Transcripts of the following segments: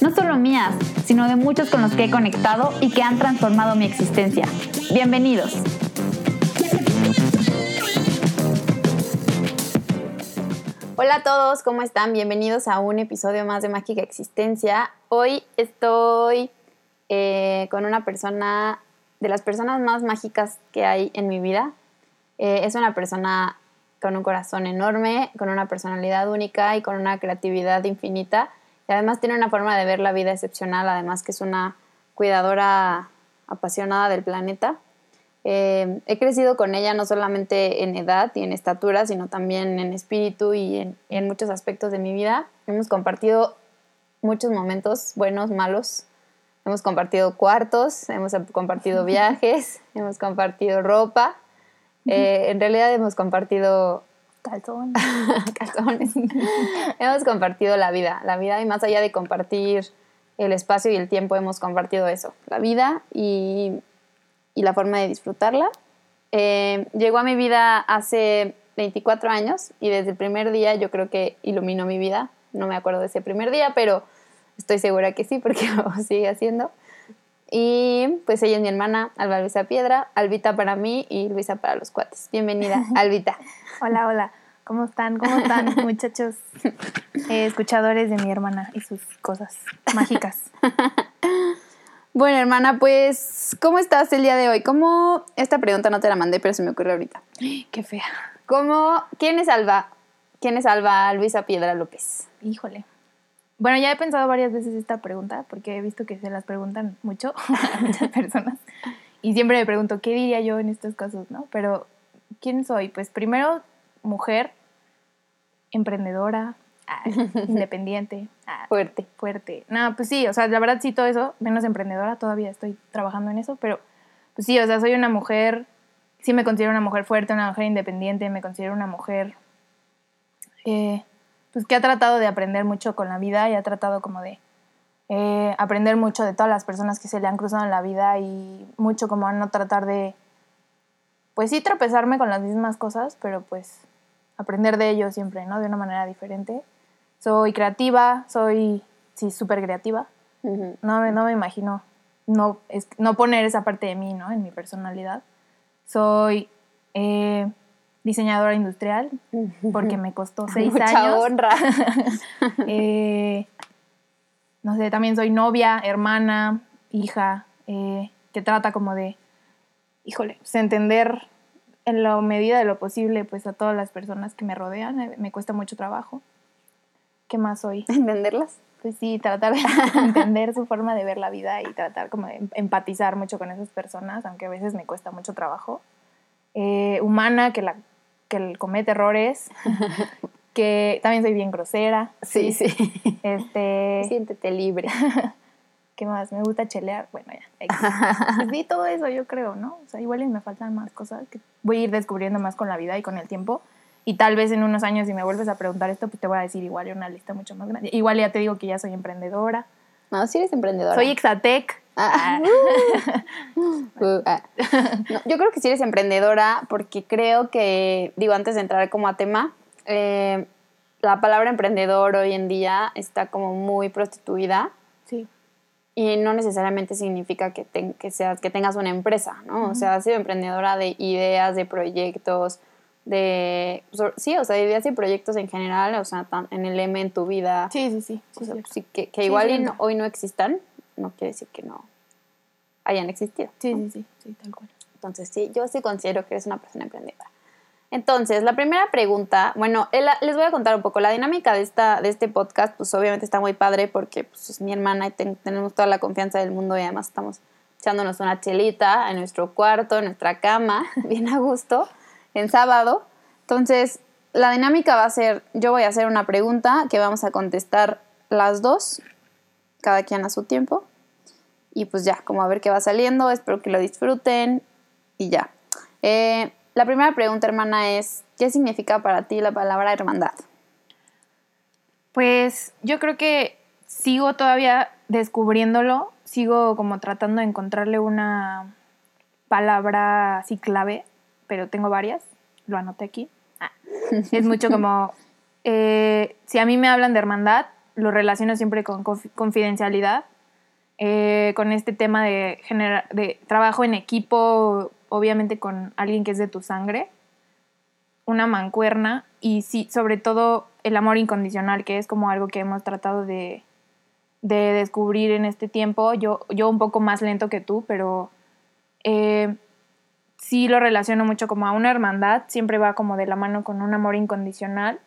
no solo mías, sino de muchos con los que he conectado y que han transformado mi existencia. Bienvenidos. Hola a todos, ¿cómo están? Bienvenidos a un episodio más de Mágica Existencia. Hoy estoy eh, con una persona, de las personas más mágicas que hay en mi vida. Eh, es una persona con un corazón enorme, con una personalidad única y con una creatividad infinita. Y además tiene una forma de ver la vida excepcional, además que es una cuidadora apasionada del planeta. Eh, he crecido con ella no solamente en edad y en estatura, sino también en espíritu y en, en muchos aspectos de mi vida. Hemos compartido muchos momentos buenos, malos. Hemos compartido cuartos, hemos compartido viajes, hemos compartido ropa eh, en realidad hemos compartido calzones. calzones. hemos compartido la vida, la vida y más allá de compartir el espacio y el tiempo, hemos compartido eso, la vida y, y la forma de disfrutarla. Eh, llegó a mi vida hace 24 años y desde el primer día yo creo que iluminó mi vida. No me acuerdo de ese primer día, pero estoy segura que sí porque lo sigue haciendo. Y pues ella es mi hermana, Alba Luisa Piedra, Albita para mí y Luisa para los cuates. Bienvenida, Albita. hola, hola. ¿Cómo están? ¿Cómo están, muchachos? Eh, escuchadores de mi hermana y sus cosas mágicas. bueno, hermana, pues, ¿cómo estás el día de hoy? ¿Cómo? Esta pregunta no te la mandé, pero se me ocurrió ahorita. Qué fea. ¿Cómo? ¿Quién es Alba? ¿Quién es Alba Luisa Piedra López? Híjole. Bueno, ya he pensado varias veces esta pregunta porque he visto que se las preguntan mucho a muchas personas y siempre me pregunto qué diría yo en estos casos, ¿no? Pero ¿quién soy? Pues primero mujer, emprendedora, ah, independiente, ah, fuerte, fuerte. No, pues sí, o sea, la verdad sí todo eso, menos emprendedora, todavía estoy trabajando en eso, pero pues sí, o sea, soy una mujer, sí me considero una mujer fuerte, una mujer independiente, me considero una mujer eh, pues que ha tratado de aprender mucho con la vida y ha tratado como de eh, aprender mucho de todas las personas que se le han cruzado en la vida y mucho como a no tratar de, pues sí, tropezarme con las mismas cosas, pero pues aprender de ello siempre, ¿no? De una manera diferente. Soy creativa, soy, sí, súper creativa. no, me, no me imagino no, es, no poner esa parte de mí, ¿no? En mi personalidad. Soy... Eh, diseñadora industrial, porque me costó seis Mucha honra. Eh, no sé, también soy novia, hermana, hija, eh, que trata como de, híjole, pues entender en la medida de lo posible pues a todas las personas que me rodean, eh, me cuesta mucho trabajo. ¿Qué más soy? ¿Entenderlas? Pues sí, tratar de entender su forma de ver la vida y tratar como de empatizar mucho con esas personas, aunque a veces me cuesta mucho trabajo. humana, que la que comete errores, que también soy bien grosera. Sí, sí. Este... Siéntete libre. ¿Qué más? Me gusta chelear. Bueno, ya. Pues sí, todo eso yo creo, ¿no? O sea, igual me faltan más cosas que voy a ir descubriendo más con la vida y con el tiempo. Y tal vez en unos años, si me vuelves a preguntar esto, pues te voy a decir igual una lista mucho más grande. Igual ya te digo que ya soy emprendedora. No, sí eres emprendedora. Soy Exatec. Ah. Uh, ah. yo creo que sí eres emprendedora porque creo que, digo, antes de entrar como a tema, eh, la palabra emprendedor hoy en día está como muy prostituida. Sí. Y no necesariamente significa que, que, seas, que tengas una empresa, ¿no? O sea, has sido emprendedora de ideas, de proyectos, de... Sí, o sea, de ideas y proyectos en general, o sea, en el M en tu vida. Sí, sí, sí. sí, que, que igual hoy no existan, no quiere decir que no hayan existido. Sí, sí, sí, sí, tal cual. Entonces, sí, yo sí considero que eres una persona emprendedora. Entonces, la primera pregunta, bueno, les voy a contar un poco. La dinámica de, esta, de este podcast, pues obviamente está muy padre porque pues, es mi hermana y tenemos toda la confianza del mundo y además estamos echándonos una chelita en nuestro cuarto, en nuestra cama, bien a gusto, en sábado. Entonces, la dinámica va a ser, yo voy a hacer una pregunta que vamos a contestar las dos, cada quien a su tiempo. Y pues ya, como a ver qué va saliendo, espero que lo disfruten y ya. Eh, la primera pregunta, hermana, es, ¿qué significa para ti la palabra hermandad? Pues yo creo que sigo todavía descubriéndolo, sigo como tratando de encontrarle una palabra así clave, pero tengo varias, lo anoté aquí. Ah, es mucho como, eh, si a mí me hablan de hermandad, lo relaciono siempre con confidencialidad, eh, con este tema de, de trabajo en equipo, obviamente con alguien que es de tu sangre, una mancuerna y sí, sobre todo el amor incondicional, que es como algo que hemos tratado de, descubrir en este tiempo. Yo, yo un poco más lento que tú, pero eh, sí lo relaciono mucho como a una hermandad, siempre va como de la mano con un amor incondicional.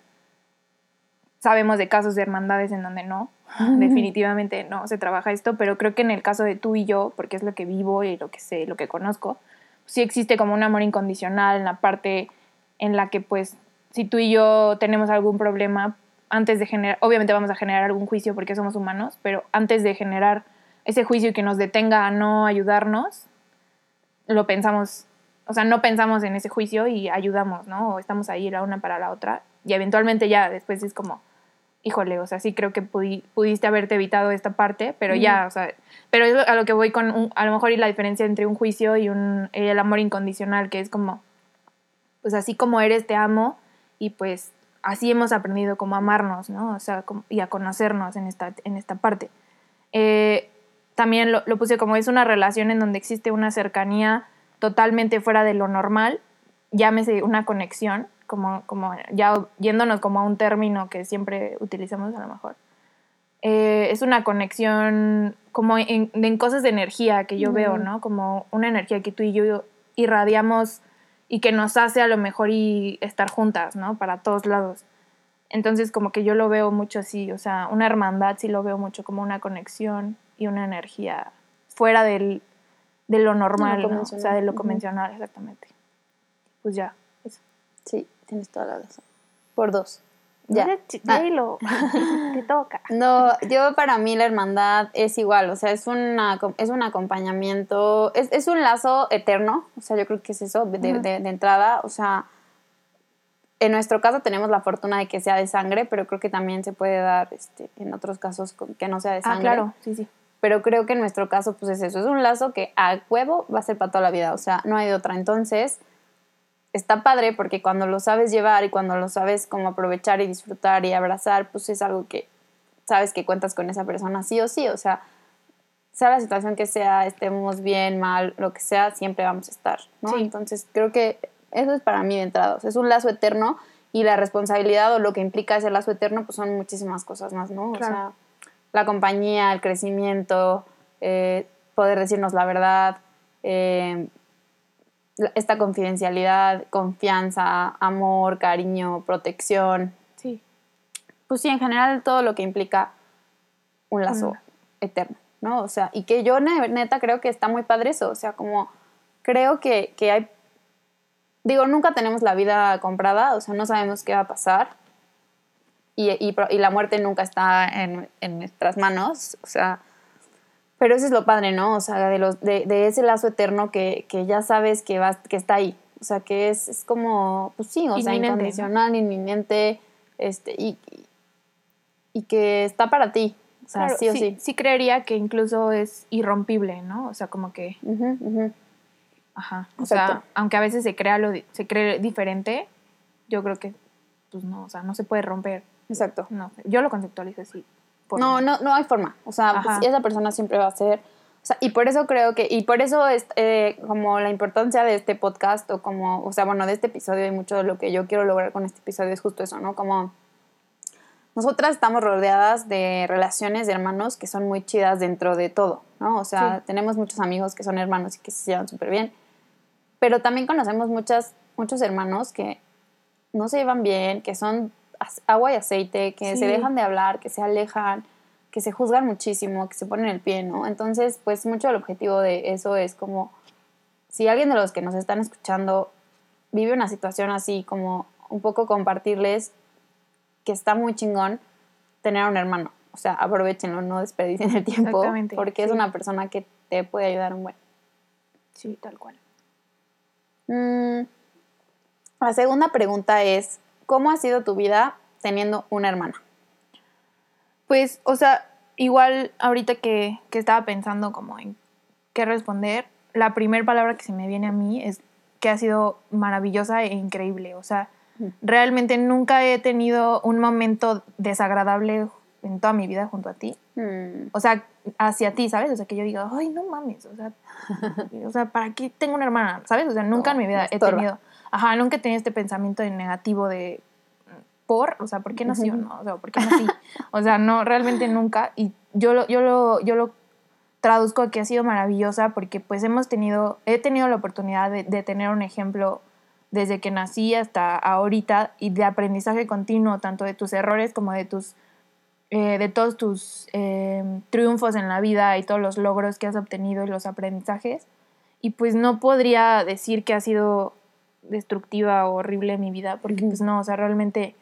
Sabemos de casos de hermandades en donde no, definitivamente no se trabaja esto, pero creo que en el caso de tú y yo, porque es lo que vivo y lo que sé, lo que conozco, sí existe como un amor incondicional en la parte en la que pues si tú y yo tenemos algún problema, antes de generar, obviamente vamos a generar algún juicio porque somos humanos, pero antes de generar ese juicio que nos detenga a no ayudarnos, lo pensamos, o sea, no pensamos en ese juicio y ayudamos, ¿no? O estamos ahí la una para la otra y eventualmente ya después es como, híjole, o sea, sí creo que pudiste haberte evitado esta parte, pero ya, o sea, pero es a lo que voy con, a lo mejor y la diferencia entre un juicio y un, el amor incondicional, que es como, pues así como eres, te amo, y pues así hemos aprendido como a amarnos, ¿no? O sea, y a conocernos en esta, en esta parte. Eh, también lo, lo, puse como es una relación en donde existe una cercanía totalmente fuera de lo normal, llámese una conexión, como, como ya yéndonos como a un término que siempre utilizamos a lo mejor. Eh, es una conexión como en, en, cosas de energía que yo veo, ¿no? Como una energía que tú y yo irradiamos y que nos hace a lo mejor y estar juntas, ¿no? Para todos lados. Entonces como que yo lo veo mucho así, o sea, una hermandad sí lo veo mucho como una conexión y una energía fuera del, de lo normal, ¿no? o sea, de lo convencional, exactamente. Pues ya, eso. Sí, tienes toda la razón. Por dos. Ya. Ah. te toca. No, yo para mí la hermandad es igual, o sea, es, una, es un acompañamiento, es, es un lazo eterno, o sea, yo creo que es eso de, de, entrada, o sea, en nuestro caso tenemos la fortuna de que sea de sangre, pero creo que también se puede dar este, en otros casos que no sea de ah, sangre. Ah, claro, sí, sí. Pero creo que en nuestro caso, pues es eso, es un lazo que a huevo va a ser para toda la vida, o sea, no hay de otra. Entonces, está padre porque cuando lo sabes llevar y cuando lo sabes como aprovechar y disfrutar y abrazar, pues es algo que sabes que cuentas con esa persona sí o sí, o sea, sea la situación que sea, estemos bien, mal, lo que sea, siempre vamos a estar, ¿no? Entonces creo que eso es para mí de entrada, es un lazo eterno y la responsabilidad o lo que implica ese lazo eterno, pues son muchísimas cosas más, ¿no? O sea, la compañía, el crecimiento, eh, poder decirnos la verdad, eh, esta confidencialidad, confianza, amor, cariño, protección. Sí. Pues sí, en general todo lo que implica un lazo eterno, ¿no? O sea, y que yo neta creo que está muy padre eso, o sea, como creo que, hay, digo, nunca tenemos la vida comprada, o sea, no sabemos qué va a pasar y, y, y la muerte nunca está en, en nuestras manos, o sea, pero eso es lo padre, ¿no? O sea, de, los, de, de ese lazo eterno que, que, ya sabes que, vas, que está ahí. O sea, que es, es como, pues sí, o sea, incondicional, inminente, este, y, y que está para ti. O sea, sí o sí, sí. creería que incluso es irrompible, ¿no? O sea, como que... Ajá. O sea, aunque a veces se crea, lo, se cree diferente, yo creo que, pues no, o sea, no se puede romper. Exacto. No, yo lo conceptualizo así. No, no, no hay forma. O sea, pues, esa persona siempre va a ser. O sea, y por eso creo que, y por eso es eh, como la importancia de este podcast, o como, o sea, bueno, de este episodio y mucho de lo que yo quiero lograr con este episodio es justo eso, ¿no? Como nosotras estamos rodeadas de relaciones de hermanos que son muy chidas dentro de todo, ¿no? O sea, tenemos muchos amigos que son hermanos y que se llevan súper bien, pero también conocemos muchas, muchos hermanos que no se llevan bien, que son agua y aceite, que se dejan de hablar, que se alejan, que se juzgan muchísimo, que se ponen el pie, ¿no? Entonces, pues mucho el objetivo de eso es como, si alguien de los que nos están escuchando vive una situación así, como un poco compartirles que está muy chingón tener un hermano. O sea, aprovechenlo, no desperdicien el tiempo, porque es una persona que te puede ayudar un buen. Sí, tal cual. Mm, la segunda pregunta es, ¿cómo ha sido tu vida teniendo una hermana? Pues, o sea, igual ahorita que, que estaba pensando como en qué responder, la primera palabra que se me viene a mí es que ha sido maravillosa e increíble. O sea, realmente nunca he tenido un momento desagradable en toda mi vida junto a ti. Mm, O sea, hacia ti, ¿sabes? O sea, que yo diga, ay, no mames, o sea, o sea, ¿para qué tengo una hermana? ¿Sabes? O sea, nunca en mi vida he tenido, ajá, nunca tenido este pensamiento de negativo de, por, o sea, ¿por qué nació? No, o sea, ¿por qué nací? O sea, no, realmente nunca. Y yo lo, yo lo, yo lo traduzco a que ha sido maravillosa porque pues hemos tenido, he tenido la oportunidad de, de tener un ejemplo desde que nací hasta ahorita y de aprendizaje continuo, tanto de tus errores como de tus eh, de todos tus eh, triunfos en la vida y todos los logros que has obtenido y los aprendizajes. Y pues no podría decir que ha sido destructiva o horrible mi vida, porque pues no, o sea, realmente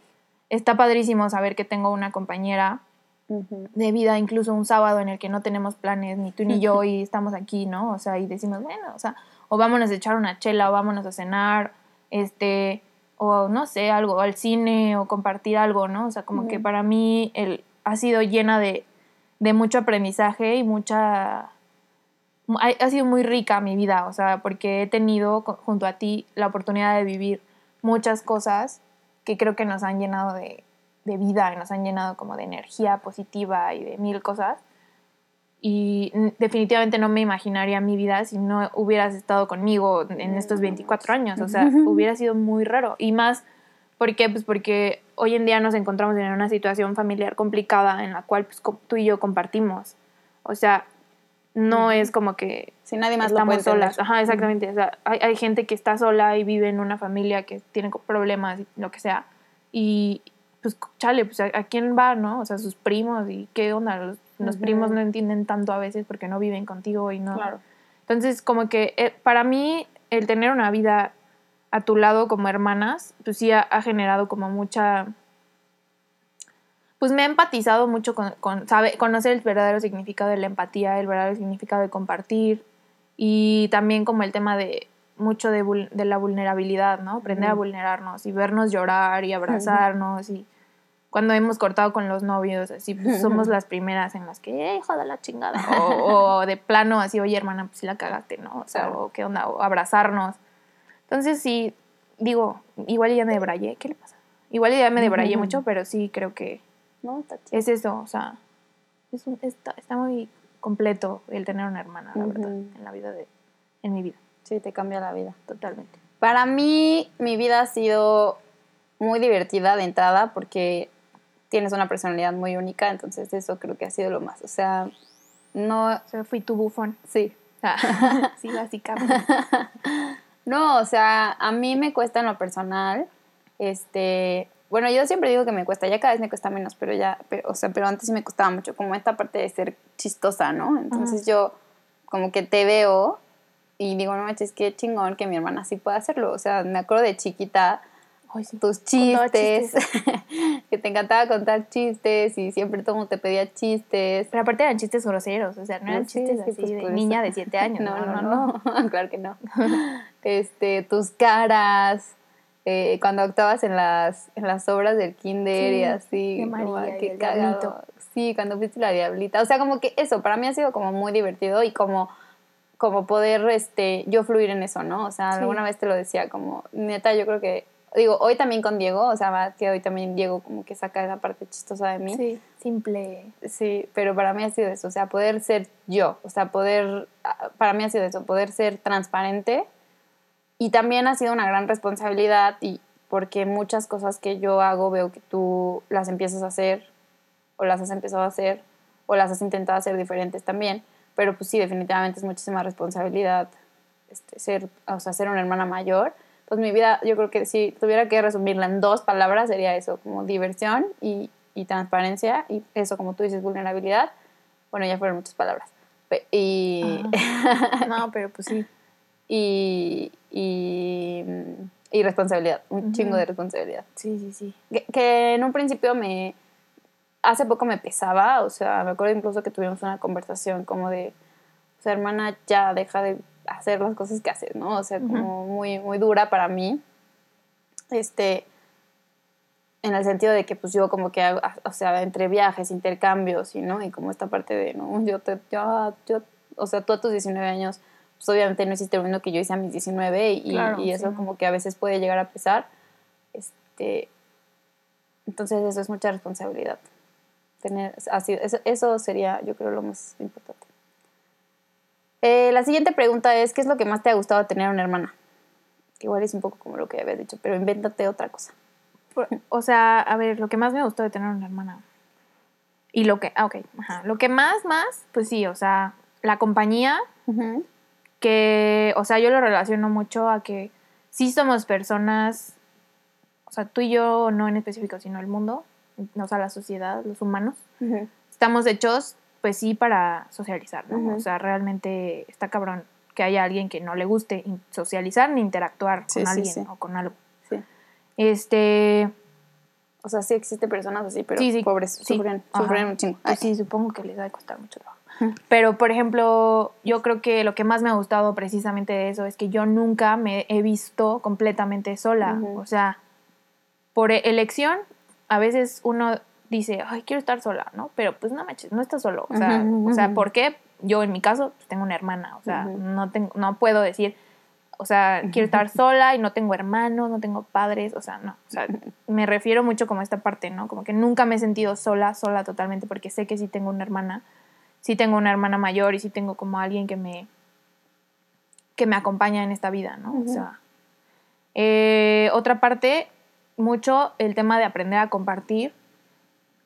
está padrísimo saber que tengo una compañera de vida, incluso un sábado en el que no tenemos planes, ni tú ni yo, y estamos aquí, ¿no? O sea, y decimos, bueno, o sea, o vámonos a echar una chela, o vámonos a cenar, este, o no sé, algo, al cine, o compartir algo, ¿no? O sea, como que para mí el, ha sido llena de, de mucho aprendizaje y mucha... Ha, sido muy rica mi vida, o sea, porque he tenido junto a ti la oportunidad de vivir muchas cosas que creo que nos han llenado de, de vida nos han llenado como de energía positiva y de mil cosas. Y mm, definitivamente no me imaginaría mi vida si no hubieras estado conmigo en estos 24 años. O sea, hubiera sido muy raro. Y más, ¿por qué? Pues porque hoy en día nos encontramos en una situación familiar complicada en la cual pues, tú y yo compartimos. O sea, no es como que Si nadie más lo estamos solas. Ajá, exactamente. O sea, hay, hay gente que está sola y vive en una familia que tiene problemas y lo que sea. Y pues, chale, pues, ¿a, a quién va, no? O sea, sus primos y qué onda. Los, primos no entienden tanto a veces porque no viven contigo y no. Claro. Entonces, como que eh, para mí, el tener una vida a tu lado como hermanas, pues sí ha, ha generado como mucha. Pues me he empatizado mucho con, con sabe- conocer el verdadero significado de la empatía, el verdadero significado de compartir y también como el tema de mucho de, vul- de la vulnerabilidad, ¿no? Aprender a Ujú. vulnerarnos y vernos llorar y abrazarnos y cuando hemos cortado con los novios, así pues, somos las primeras en las que, "Eh, hijo de la chingada, o, o de plano así, oye hermana, pues sí la cagaste, ¿no? O sea, o qué onda, o abrazarnos. Entonces sí, digo, igual ya me debrayé, ¿qué le pasa? Igual ya me debrayé Ujú. mucho, pero sí creo que No, es eso, o sea, es un- está, está muy completo el tener una hermana, la verdad, en la vida de, en mi vida, Sí, te cambia la vida. totalmente. Para mí, mi vida ha sido muy divertida de entrada porque tienes una personalidad muy única, entonces eso creo que ha sido lo más. O sea, no, O sea, fui tu bufón. sí. sí, básicamente. No, o sea, a mí me cuesta en lo personal, este, bueno, yo siempre digo que me cuesta, ya cada vez me cuesta menos, pero ya, pero, o sea, pero antes sí me costaba mucho, como esta parte de ser chistosa, ¿no? Entonces yo como que te veo y digo, no manches, qué chingón que mi hermana sí pueda hacerlo. O sea, me acuerdo de chiquita Ay, sí. tus chistes, que te encantaba contar chistes y siempre todo te pedía chistes. Pero aparte eran chistes groseros, o sea, no eran Sí, chistes sí, así pues, de niña eso. de siete años. No, no, no, claro que no. Este, tus caras, eh, cuando actuabas en las, en las obras del kinder y Sí, así. de María qué cagado. Sí, cuando fuiste la diablita. O sea, como que eso, para mí ha sido como muy divertido y como, como poder este, yo fluir en eso, ¿no? O sea, Sí. alguna vez te lo decía, como, neta, yo creo que, digo, hoy también con Diego, o sea, va que hoy también Diego como que saca esa parte chistosa de mí. Sí, simple. Sí, pero para mí ha sido eso, o sea, poder ser yo, o sea, poder, ah, para mí ha sido eso, poder ser transparente y también ha sido una gran responsabilidad y porque muchas cosas que yo hago veo que tú las empiezas a hacer o las has empezado a hacer o las has intentado hacer diferentes también, pero pues sí, definitivamente es muchísima responsabilidad este, ser, o sea, ser una hermana mayor. Pues mi vida, yo creo que si tuviera que resumirla en dos palabras, sería eso, como diversión y, y transparencia, y eso, como tú dices, vulnerabilidad. Bueno, ya fueron muchas palabras. Y, No, pero pues sí. Y, y, y responsabilidad, un chingo de responsabilidad. Sí, sí, sí. Que, que en un principio me, hace poco me pesaba, o sea, me acuerdo incluso que tuvimos una conversación como de, o sea, hermana ya deja de hacer las cosas que haces, ¿no? O sea, como muy, muy dura para mí. Este, en el sentido de que pues yo como que, hago, o sea, entre viajes, intercambios y, ¿no? Y como esta parte de, ¿no? Yo te, yo, yo o sea, tú a tus 19 años, pues obviamente no hiciste lo mismo que yo hice a mis 19 y, y eso como que a veces puede llegar a pesar. Este, entonces eso es mucha responsabilidad. Tener, así, eso, eso sería, yo creo, lo más importante. Eh, la siguiente pregunta es, ¿qué es lo que más te ha gustado tener una hermana? igual es un poco como lo que había dicho, pero invéntate otra cosa. O sea, a ver, lo que más me gustó de tener una hermana. Y lo que, ah, ok, ajá. Lo que más, más, pues sí, o sea, la compañía, que, o sea, yo lo relaciono mucho a que sí somos personas, o sea, tú y yo, no en específico, sino el mundo, o sea, la sociedad, los humanos, estamos hechos pues sí para socializar, ¿no? O sea, realmente está cabrón que haya alguien que no le guste socializar ni interactuar con alguien o con algo. Este... O sea, sí existen personas así, pero pobres, sufren, sufren un chingo. Pues sí, supongo que les va a costar mucho trabajo. Pero, por ejemplo, yo creo que lo que más me ha gustado precisamente de eso es que yo nunca me he visto completamente sola. O sea, por elección, a veces uno dice, ay, quiero estar sola, ¿no? Pero pues no manches, no estás solo. O sea, o sea ¿por qué? Yo en mi caso pues, tengo una hermana, o sea, no, tengo, no puedo decir, o sea, quiero estar sola y no tengo hermanos, no tengo padres, o sea, no. O sea, me refiero mucho como a esta parte, ¿no? Como que nunca me he sentido sola, sola totalmente, porque sé que sí tengo una hermana, sí tengo una hermana mayor y sí tengo como alguien que me, que me acompaña en esta vida, ¿no? O sea, eh, otra parte, mucho el tema de aprender a compartir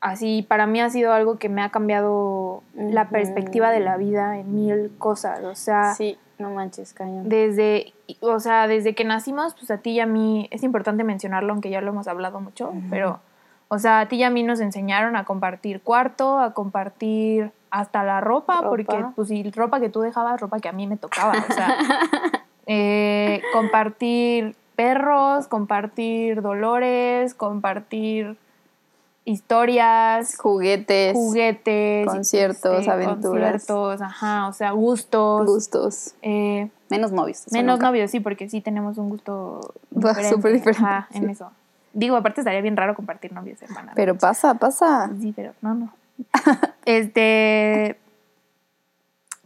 así para mí ha sido algo que me ha cambiado la perspectiva de la vida en mil cosas, o sea, sí, no manches, cañón. Desde, o sea, desde que nacimos, pues a ti y a mí es importante mencionarlo, aunque ya lo hemos hablado mucho, pero o sea, a ti y a mí nos enseñaron a compartir cuarto, a compartir hasta la ropa, porque pues si ropa que tú dejabas, ropa que a mí me tocaba, o sea, eh, compartir perros, compartir dolores, compartir historias, juguetes, juguetes, conciertos, este, aventuras, conciertos, ajá, o sea, gustos, gustos, eh, menos novios, menos novios, sí, porque sí tenemos un gusto súper diferente, ajá, en eso. Digo, aparte estaría bien raro compartir novios, hermana. Pero pasa, pasa. Sí, pero no, no. este,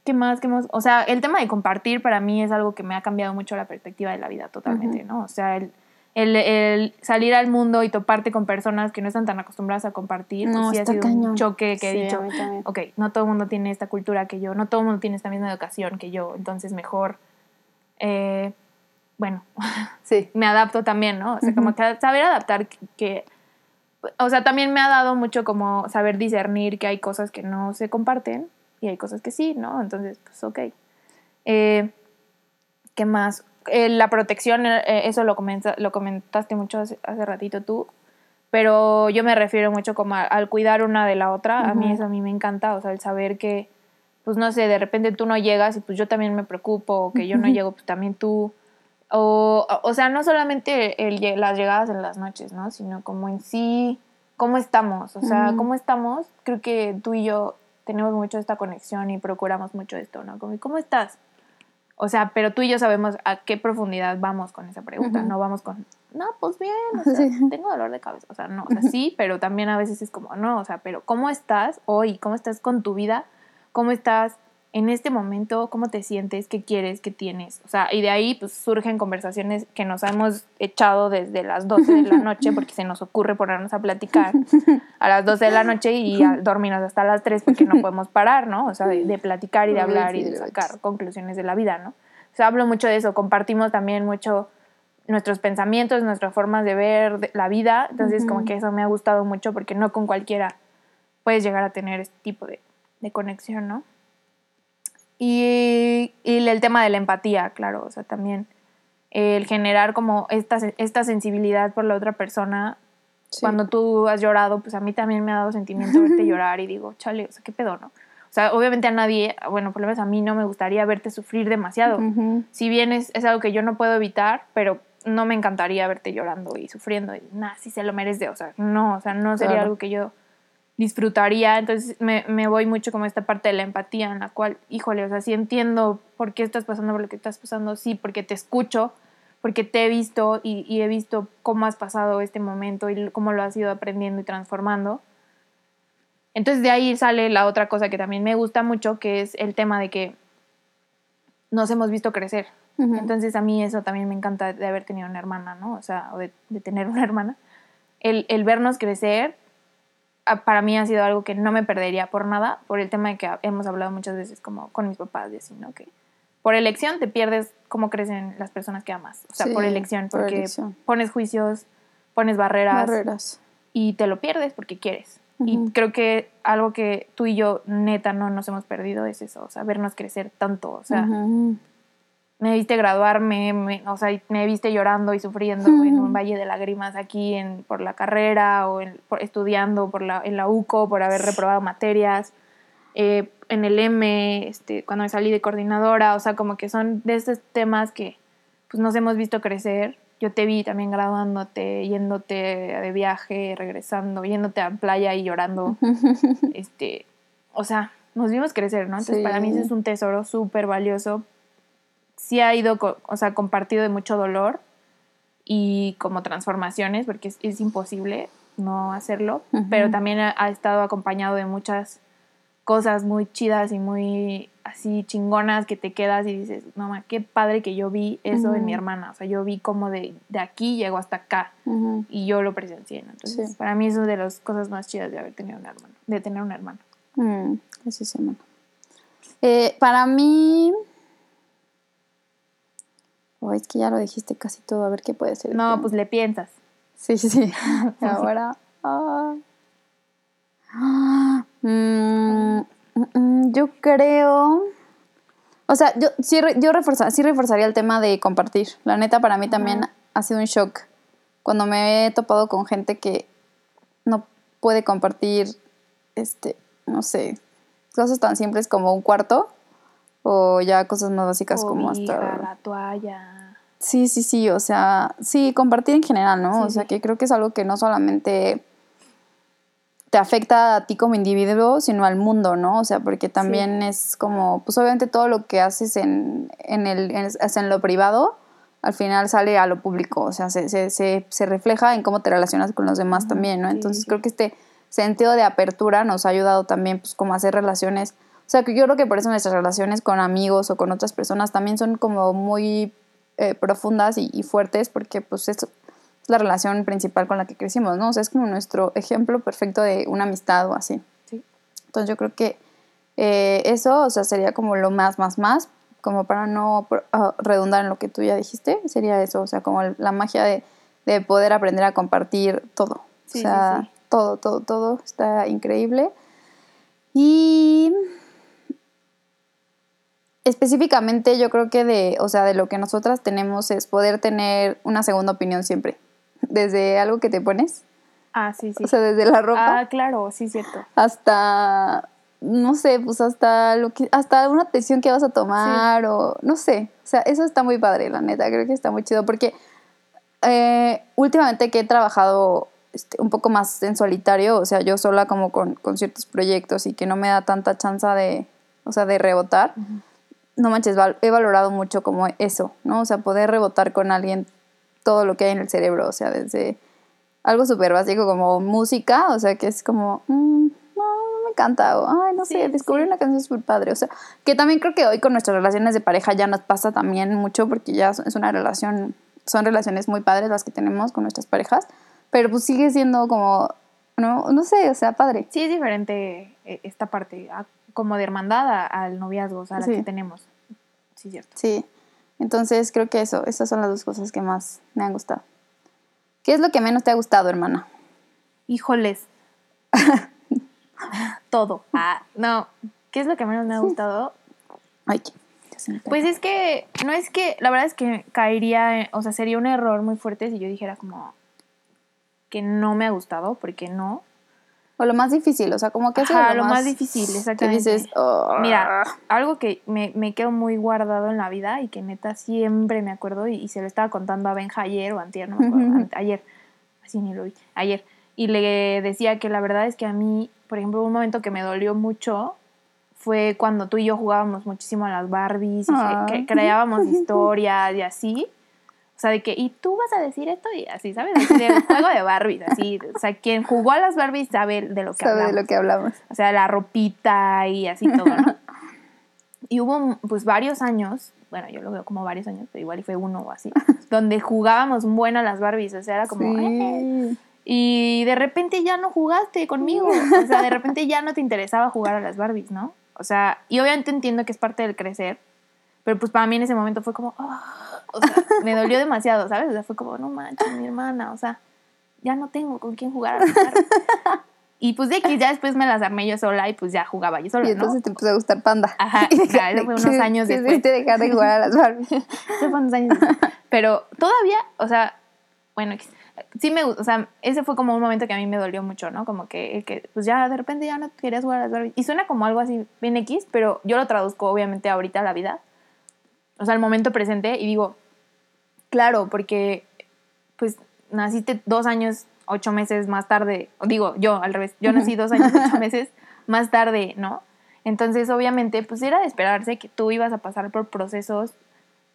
¿qué más, qué más? O sea, el tema de compartir para mí es algo que me ha cambiado mucho la perspectiva de la vida totalmente, ¿no? O sea, el el, salir al mundo y toparte con personas que no están tan acostumbradas a compartir, pues sí ha sido un choque que he dicho, ok, no todo el mundo tiene esta cultura que yo, no todo el mundo tiene esta misma educación que yo, entonces mejor, eh, bueno, sí. me adapto también, ¿no? O sea, como que saber adaptar que, o sea, también me ha dado mucho como saber discernir que hay cosas que no se comparten y hay cosas que sí, ¿no? Entonces, pues ok. Eh, ¿Qué más? Eh, la protección, eh, eso lo, lo comentaste mucho hace, ratito tú, pero yo me refiero mucho como al cuidar una de la otra. A mí eso a mí me encanta, o sea, el saber que, pues no sé, de repente tú no llegas y pues yo también me preocupo, o que yo no llego, pues también tú. O, o sea, no solamente el, las llegadas en las noches, ¿no? Sino como en sí, cómo estamos, o sea, cómo estamos. Creo que tú y yo tenemos mucho esta conexión y procuramos mucho esto, ¿no? Como, ¿cómo estás? O sea, pero tú y yo sabemos a qué profundidad vamos con esa pregunta. No vamos con, no, pues bien, o sea, tengo dolor de cabeza. O sea, no, o sea, sí, pero también a veces es como, no, o sea, pero ¿cómo estás hoy? ¿Cómo estás con tu vida? ¿Cómo estás en este momento, cómo te sientes, qué quieres, qué tienes. O sea, y de ahí pues surgen conversaciones que nos hemos echado desde las 12 de la noche porque se nos ocurre ponernos a platicar a las 12 de la noche y dormirnos hasta las 3 porque no podemos parar, ¿no? O sea, de, platicar y de hablar y de sacar conclusiones de la vida, ¿no? O sea, hablo mucho de eso, compartimos también mucho nuestros pensamientos, nuestras formas de ver la vida, entonces como que eso me ha gustado mucho porque no con cualquiera puedes llegar a tener este tipo de, de conexión, ¿no? Y, el tema de la empatía, claro, o sea, también el generar como esta, esta sensibilidad por la otra persona. Cuando tú has llorado, pues a mí también me ha dado sentimiento verte llorar y digo, chale, o sea, qué pedo, ¿no? O sea, obviamente a nadie, bueno, por lo menos a mí no me gustaría verte sufrir demasiado. Si bien es, es, algo que yo no puedo evitar, pero no me encantaría verte llorando y sufriendo y nada, si se lo merece, o sea, no, o sea, no sería algo que yo disfrutaría. Entonces me, me voy mucho como esta parte de la empatía en la cual, híjole, o sea, sí entiendo por qué estás pasando por lo que estás pasando, sí, porque te escucho, porque te he visto y, y he visto cómo has pasado este momento y cómo lo has ido aprendiendo y transformando. Entonces de ahí sale la otra cosa que también me gusta mucho, que es el tema de que nos hemos visto crecer. Entonces a mí eso también me encanta de haber tenido una hermana, ¿no? O sea, o de, de tener una hermana. El, el vernos crecer para mí ha sido algo que no me perdería por nada, por el tema de que hemos hablado muchas veces como con mis papás, de así, ¿no? Que por elección te pierdes cómo crecen las personas que amas. O sea, Sí, por elección, por porque elección. pones juicios, pones barreras, Barreras. y te lo pierdes porque quieres. Ujú. Y creo que algo que tú y yo neta no nos hemos perdido es eso, o sea, vernos crecer tanto. O sea. Me viste graduarme, me, o sea, me viste llorando y sufriendo en un valle de lágrimas aquí en, por la carrera o en- por, estudiando por la, en la UCO por haber reprobado materias, eh, en el M, este, cuando me salí de coordinadora, o sea, como que son de esos temas que pues nos hemos visto crecer. Yo te vi también graduándote, yéndote de viaje, regresando, yéndote a playa y llorando. este, o sea, nos vimos crecer, ¿no? Entonces, Sí. para mí ese es un tesoro súper valioso. Sí ha ido, o sea, compartido de mucho dolor y como transformaciones, porque es, es imposible no hacerlo, pero también ha, ha estado acompañado de muchas cosas muy chidas y muy así chingonas que te quedas y dices, no, ma, qué padre que yo vi eso en mi hermana, o sea, yo vi como de, de aquí llegó hasta acá y yo lo presencié, ¿no? Entonces, Sí. para mí es una de las cosas más chidas de haber tenido un hermano, de tener un hermano. Mm, así se llama. Eh, para mí. Oh, es que ya lo dijiste casi todo. A ver qué puede ser. No, pues le piensas. Sí, sí. Ahora. ah. Ah, mm, mm, yo creo. O sea, yo sí, yo reforza- sí reforzaría el tema de compartir. La neta, para mí también ha sido un shock cuando me he topado con gente que no puede compartir, este, no sé, cosas tan simples como un cuarto o ya cosas más básicas como hasta... la toalla. Sí, sí, sí, o sea, sí, compartir en general, ¿no? Sí, o sea, sí. que creo que es algo que no solamente te afecta a ti como individuo, sino al mundo, ¿no? O sea, porque también es como, pues obviamente todo lo que haces en, en, el, en, lo privado, al final sale a lo público, o sea, se, se, se, se refleja en cómo te relacionas con los demás también, ¿no? Entonces creo que este sentido de apertura nos ha ayudado también, pues, como a hacer relaciones. O sea, que yo creo que por eso nuestras relaciones con amigos o con otras personas también son como muy eh, profundas y, y fuertes, porque pues es la relación principal con la que crecimos, ¿no? O sea, es como nuestro ejemplo perfecto de una amistad o así. Sí. Entonces yo creo que eh, eso, o sea, sería como lo más, más, más, como para no ah, redundar en lo que tú ya dijiste, sería eso, o sea, como el- la magia de, de poder aprender a compartir todo. Sí, o sea, sí. todo, todo, todo está increíble. Y específicamente yo creo que de, o sea, de lo que nosotras tenemos es poder tener una segunda opinión siempre. Desde algo que te pones, Ah, sí, sí. o sea, desde la ropa ah, claro, sí, cierto. hasta no sé, pues hasta lo que hasta una atención que vas a tomar o no sé, o sea, eso está muy padre, la neta, creo que está muy chido porque eh, últimamente que he trabajado este, un poco más en solitario, o sea, yo sola como con, con ciertos proyectos y que no me da tanta chance de, o sea, de rebotar, no manches, he valorado mucho como eso, ¿no? O sea, poder rebotar con alguien todo lo que hay en el cerebro, o sea, desde algo súper básico como música, o sea, que es como, mm, no, no me encanta, o, ay, no Sí, sé, descubrí sí. una canción súper padre, o sea, que también creo que hoy con nuestras relaciones de pareja ya nos pasa también mucho, porque ya es una relación, son relaciones muy padres las que tenemos con nuestras parejas, pero pues sigue siendo como, no, no sé, o sea, padre. Sí, es diferente eh, esta parte, a- como de hermandad a- al noviazgo, o sea, la Sí. que tenemos. Sí, cierto. Sí, entonces creo que eso, esas son las dos cosas que más me han gustado. ¿Qué es lo que menos te ha gustado, hermana? Híjoles. Todo. Ah, no. ¿Qué es lo que menos me ha gustado? Ay. Pues es que, no es que, la verdad es que caería, o sea, sería un error muy fuerte si yo dijera como que no me ha gustado, porque no. O lo más difícil, o sea, como que sido Ajá, lo más difícil, Que exactamente. dices, "Oh". Mira, algo que me, me quedó muy guardado en la vida y que neta siempre me acuerdo y, y se lo estaba contando a Benja ayer o antier, no me acuerdo, ayer, así ni lo vi, ayer. Y le decía que la verdad es que a mí por ejemplo, un momento que me dolió mucho fue cuando tú y yo jugábamos muchísimo a las Barbies y que, que creábamos historias y así. O sea, de que, y tú vas a decir esto y así, ¿sabes? Así juego de Barbies, así. O sea, quien jugó a las Barbies sabe de lo que Sabe de lo que hablamos. O sea, la ropita y así todo, ¿no? y hubo pues varios años, bueno, yo lo veo como varios años, pero igual fue uno o así, donde jugábamos bueno a las Barbies, o sea, era como... "Eh". Y de repente ya no jugaste conmigo, o sea, de repente ya no te interesaba jugar a las Barbies, ¿no? O sea, y obviamente entiendo que es parte del crecer, pero pues para mí en ese momento fue como, "Ah", o sea, me dolió demasiado, ¿sabes? O sea, fue como, no manches, mi hermana, o sea, ya no tengo con quién jugar a. Y pues de que ya después me las armé yo sola y pues ya jugaba yo sola, Y ¿no? entonces te empezó a gustar Panda. Ajá, Y ajá, eso fue unos que- años que después. decidiste dejar de jugar a las Barbies. Eso fue unos años después. Pero todavía, o sea, bueno, sí me gusta, o sea, ese fue como un momento que a mí me dolió mucho, ¿no? Como que, que pues ya de repente ya no querías jugar a las Barbies. Y suena como algo así bien X, pero yo lo traduzco obviamente ahorita a la vida. O sea, al momento presente y digo, claro, porque pues naciste dos años, ocho meses más tarde, o digo, yo al revés, yo nací dos años, ocho meses más tarde, ¿no? Entonces, obviamente, pues era de esperarse que tú ibas a pasar por procesos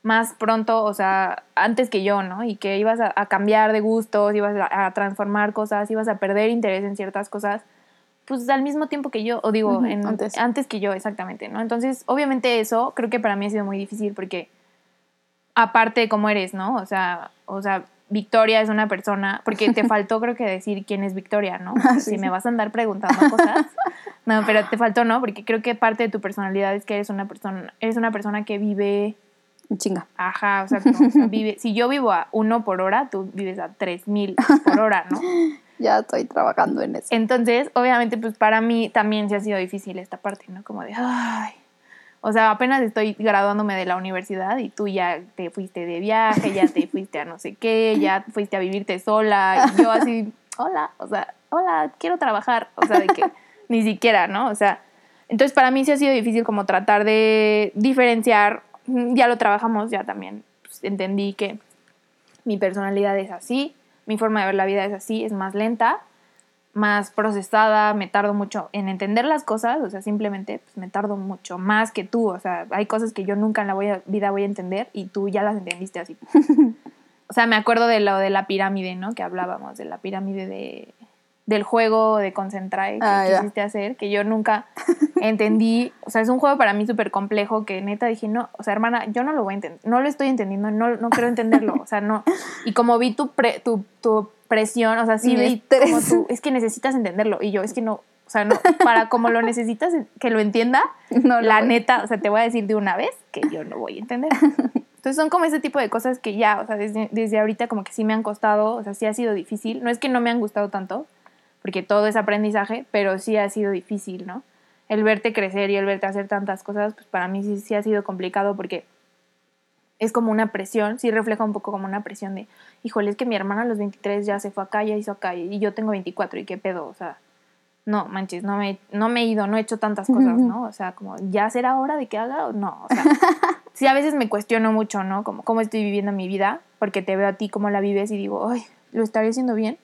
más pronto, o sea, antes que yo, ¿no? Y que ibas a, a cambiar de gustos, ibas a, a transformar cosas, ibas a perder interés en ciertas cosas, pues al mismo tiempo que yo, o digo, Ujú, en- antes. antes que yo, exactamente, ¿no? Entonces, obviamente eso creo que para mí ha sido muy difícil porque aparte de cómo eres, ¿no? O sea, o sea, Victoria es una persona, porque te faltó creo que decir quién es Victoria, ¿no? Ah, sí, si sí. me vas a andar preguntando cosas. No, pero te faltó, ¿no? Porque creo que parte de tu personalidad es que eres una persona, eres una persona que vive, Chinga. ajá, o sea, como, o sea, vive, si yo vivo a uno por hora, tú vives a tres mil por hora, ¿no? Ya estoy trabajando en eso. Entonces, obviamente, pues para mí también se ha sido difícil esta parte, ¿no? Como de, ay, o sea, apenas estoy graduándome de la universidad y tú ya te fuiste de viaje, ya te fuiste a no sé qué, ya fuiste a vivirte sola, y yo así, hola, o sea, hola, quiero trabajar, o sea, de que ni siquiera, ¿no? O sea, entonces para mí sí ha sido difícil como tratar de diferenciar, ya lo trabajamos, ya también pues, entendí que mi personalidad es así, mi forma de ver la vida es así, es más lenta, más procesada, me tardo mucho en entender las cosas, o sea, simplemente pues, me tardo mucho más que tú, o sea, hay cosas que yo nunca en la voy a- vida voy a entender y tú ya las entendiste así. o sea, me acuerdo de lo de la pirámide, ¿no? Que hablábamos de la pirámide de, del juego de Concentrae que Ah, ya. quisiste hacer, que yo nunca entendí, o sea, es un juego para mí súper complejo que neta dije, no, o sea, hermana, yo no lo voy a entender, no lo estoy entendiendo, no, no creo entenderlo, o sea, no. Y como vi tu, pre- tu, tu presión, o sea, sí vi como tú, es que necesitas entenderlo, y yo, es que no, o sea, no, para como lo necesitas que lo entienda, No, la neta, o sea, te voy a decir de una vez que yo no voy a entender. Entonces son como ese tipo de cosas que ya, o sea, desde, desde ahorita como que sí me han costado, o sea, sí ha sido difícil. No es que no me han gustado tanto, porque todo es aprendizaje, pero sí ha sido difícil, ¿no? El verte crecer y el verte hacer tantas cosas, pues para mí sí, sí ha sido complicado porque es como una presión, sí refleja un poco como una presión de, híjole, es que mi hermana a los 23 ya se fue acá, ya hizo acá, y yo tengo 24, ¿y qué pedo? O sea, no, manches, no me, no me he ido, no he hecho tantas cosas, ¿no? O sea, como, ¿ya será hora de que haga o no? O sea, sí, a veces me cuestiono mucho, ¿no? Como, cómo estoy viviendo mi vida, porque te veo a ti cómo la vives y digo, ay, ¿lo estaré haciendo bien?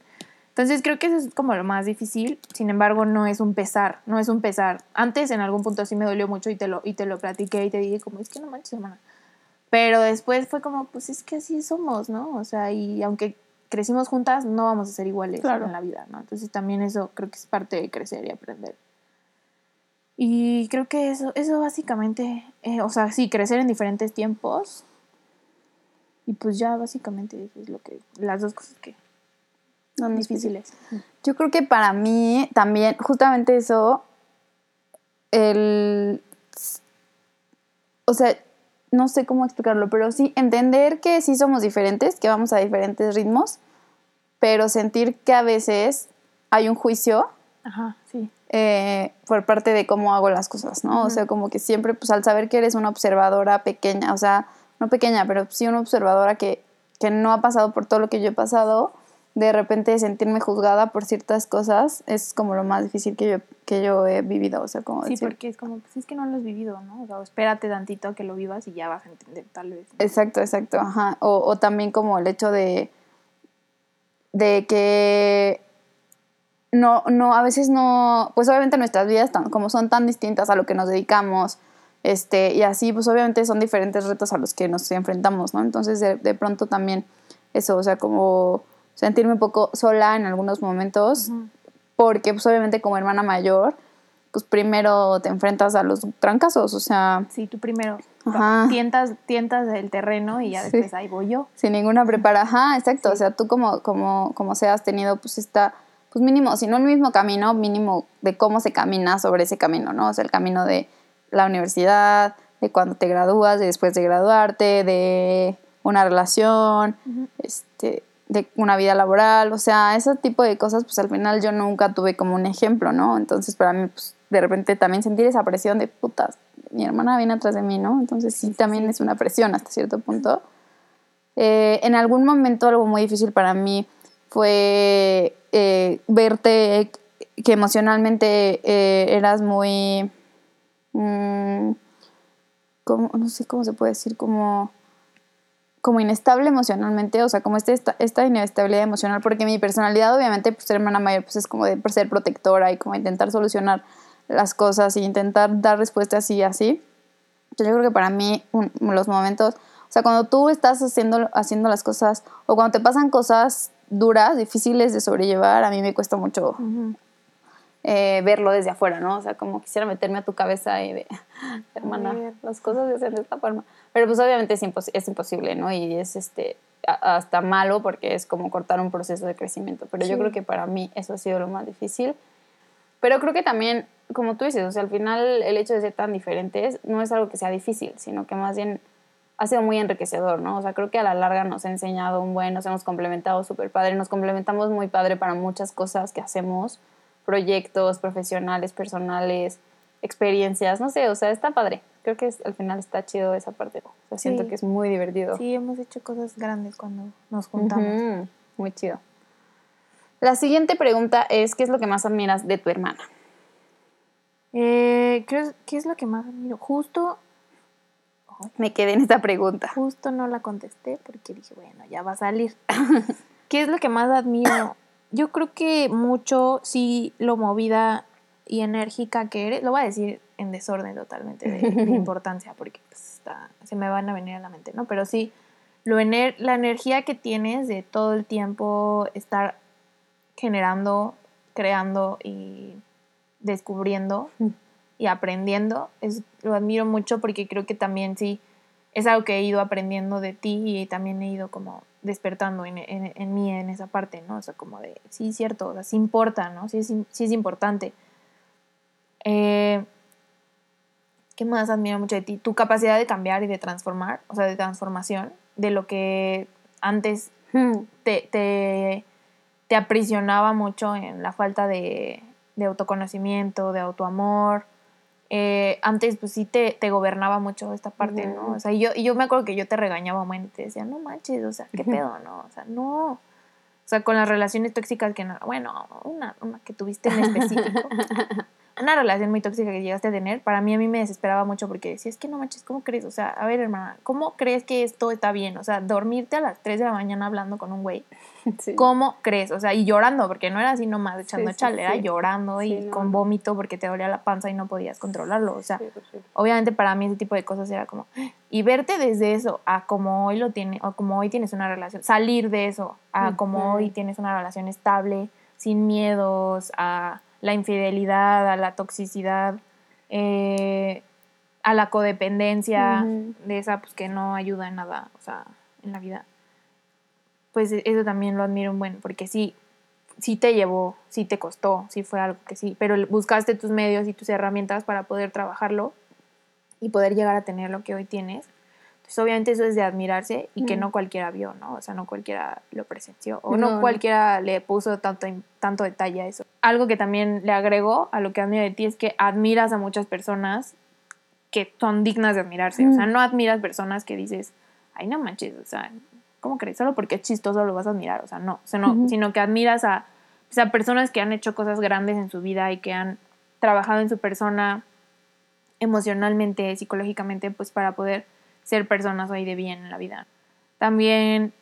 Entonces creo que eso es como lo más difícil, sin embargo no es un pesar, no es un pesar. Antes en algún punto sí me dolió mucho y te lo, y te lo platiqué y te dije como, es que no manches, hermana. Pero después fue como, pues es que así somos, ¿no? O sea, y aunque crecimos juntas, no vamos a ser iguales Claro. en la vida, ¿no? Entonces también eso creo que es parte de crecer y aprender. Y creo que eso, eso básicamente, eh, o sea, sí, crecer en diferentes tiempos. Y pues ya básicamente eso es lo que, las dos cosas que Es difíciles. Yo creo que para mí también, justamente eso, el... O sea, no sé cómo explicarlo, pero sí entender que sí somos diferentes, que vamos a diferentes ritmos, pero sentir que a veces hay un juicio Ajá, sí. eh, por parte de cómo hago las cosas, ¿no? O sea, como que siempre, pues al saber que eres una observadora pequeña, o sea, no pequeña, pero sí una observadora que, que no ha pasado por todo lo que yo he pasado, de repente sentirme juzgada por ciertas cosas es como lo más difícil que yo, que yo he vivido, o sea, como Sí, decir- porque es como, pues es que no lo has vivido, ¿no? O sea, espérate tantito a que lo vivas y ya vas a entender, tal vez. ¿no? Exacto, exacto, ajá. O, o también como el hecho de, de que no, no, a veces no, pues obviamente nuestras vidas como son tan distintas a lo que nos dedicamos, este, y así pues obviamente son diferentes retos a los que nos enfrentamos, ¿no? Entonces de, de pronto también eso, o sea, como sentirme un poco sola en algunos momentos, porque pues obviamente como hermana mayor, pues primero te enfrentas a los trancazos, o sea... Sí, tú primero tientas, tientas el terreno y ya después ahí voy yo. Sin ninguna preparación, ajá, exacto, o sea, tú como, como, como seas tenido pues esta, pues mínimo, si no el mismo camino, mínimo de cómo se camina sobre ese camino, ¿no? O sea, el camino de la universidad, de cuando te gradúas, de después de graduarte, de una relación, este, de una vida laboral, o sea, ese tipo de cosas, pues al final yo nunca tuve como un ejemplo, ¿no? Entonces para mí, pues de repente también sentir esa presión de putas, mi hermana viene atrás de mí, ¿no? Entonces sí, también es una presión hasta cierto punto. Eh, en algún momento algo muy difícil para mí fue eh, verte que emocionalmente eh, eras muy, mm, no sé cómo se puede decir, como como inestable emocionalmente, o sea, como este, esta, esta inestabilidad emocional, porque mi personalidad obviamente, pues ser hermana mayor, pues es como de ser protectora y como intentar solucionar las cosas y intentar dar respuestas así y así. Entonces yo creo que para mí los momentos, o sea, cuando tú estás haciendo, haciendo las cosas o cuando te pasan cosas duras, difíciles de sobrellevar, a mí me cuesta mucho eh, verlo desde afuera, ¿no? O sea, como quisiera meterme a tu cabeza y de, hermana, las cosas se hacen de esta forma. Pero pues obviamente es, es imposible, ¿no? Y es este hasta malo porque es como cortar un proceso de crecimiento. Pero yo creo que para mí eso ha sido lo más difícil. Pero creo que también, como tú dices, o sea, al final el hecho de ser tan diferentes no es algo que sea difícil, sino que más bien ha sido muy enriquecedor, ¿no? O sea, creo que a la larga nos ha enseñado un buen, nos hemos complementado súper padre, nos complementamos muy padre para muchas cosas que hacemos, proyectos profesionales, personales, experiencias, no sé, o sea, está padre. Creo que al final está chido esa parte. O sea, siento que es muy divertido. Sí, hemos hecho cosas grandes cuando nos juntamos. Muy chido. La siguiente pregunta es, ¿qué es lo que más admiras de tu hermana? Eh, ¿qué, es, lo que más admiro? Justo... Me quedé en esta pregunta. Justo no la contesté porque dije, bueno, ya va a salir. ¿Qué es lo que más admiro? Yo creo que mucho, sí, lo movida y enérgica que eres. Lo voy a decir en desorden totalmente de, importancia porque pues, se me van a venir a la mente, ¿no? Pero sí, lo la energía que tienes de todo el tiempo estar generando, creando y descubriendo y aprendiendo, es, lo admiro mucho porque creo que también sí es algo que he ido aprendiendo de ti y también he ido como despertando en, en, mí en esa parte, ¿no? O sea, como de, sí, cierto, o sea, sí importa, ¿no? Sí es, sí es importante. Eh, ¿Qué más admiro mucho de ti? Tu capacidad de cambiar y de transformar, o sea, de transformación, de lo que antes hmm. te, te, aprisionaba mucho en la falta de, autoconocimiento, de autoamor. Eh, antes, pues sí te, gobernaba mucho esta parte, ¿no? O sea, yo, y yo me acuerdo que yo te regañaba un y te decía, no manches, o sea, ¿qué pedo, no? O sea, no. O sea, con las relaciones tóxicas que no, bueno, una, una que tuviste en específico. una relación muy tóxica que llegaste a tener, para mí a mí me desesperaba mucho porque decía, es que no manches, ¿cómo crees? O sea, a ver, hermana, ¿cómo crees que esto está bien? O sea, dormirte a las 3 de la mañana hablando con un güey. ¿Cómo crees? O sea, y llorando, porque no era así nomás echando chale, era llorando y con vómito porque te dolía la panza y no podías controlarlo. O sea, obviamente para mí ese tipo de cosas era como, y verte desde eso a como hoy lo tiene, o como hoy tienes una relación, salir de eso a como hoy tienes una relación estable, sin miedos, a la infidelidad, a la toxicidad, eh, a la codependencia, de esa pues que no ayuda en nada, o sea, en la vida. Pues e, eso también lo admiro un buen, porque sí, sí te llevó, sí te costó, sí fue algo que sí, pero buscaste tus medios y tus herramientas para poder trabajarlo y poder llegar a tener lo que hoy tienes. Pues, obviamente eso es de admirarse y que no cualquiera vio, ¿no? O sea, no cualquiera lo presenció o no, cualquiera le puso tanto, tanto detalle a eso. Algo que también le agregó a lo que admiro de ti es que admiras a muchas personas que son dignas de admirarse. O sea, no admiras personas que dices, ay, no manches, o sea, ¿cómo crees? Solo porque es chistoso lo vas a admirar. O sea, no, sino que admiras a, pues, a personas que han hecho cosas grandes en su vida y que han trabajado en su persona emocionalmente, psicológicamente, pues para poder ser personas hoy de bien en la vida. También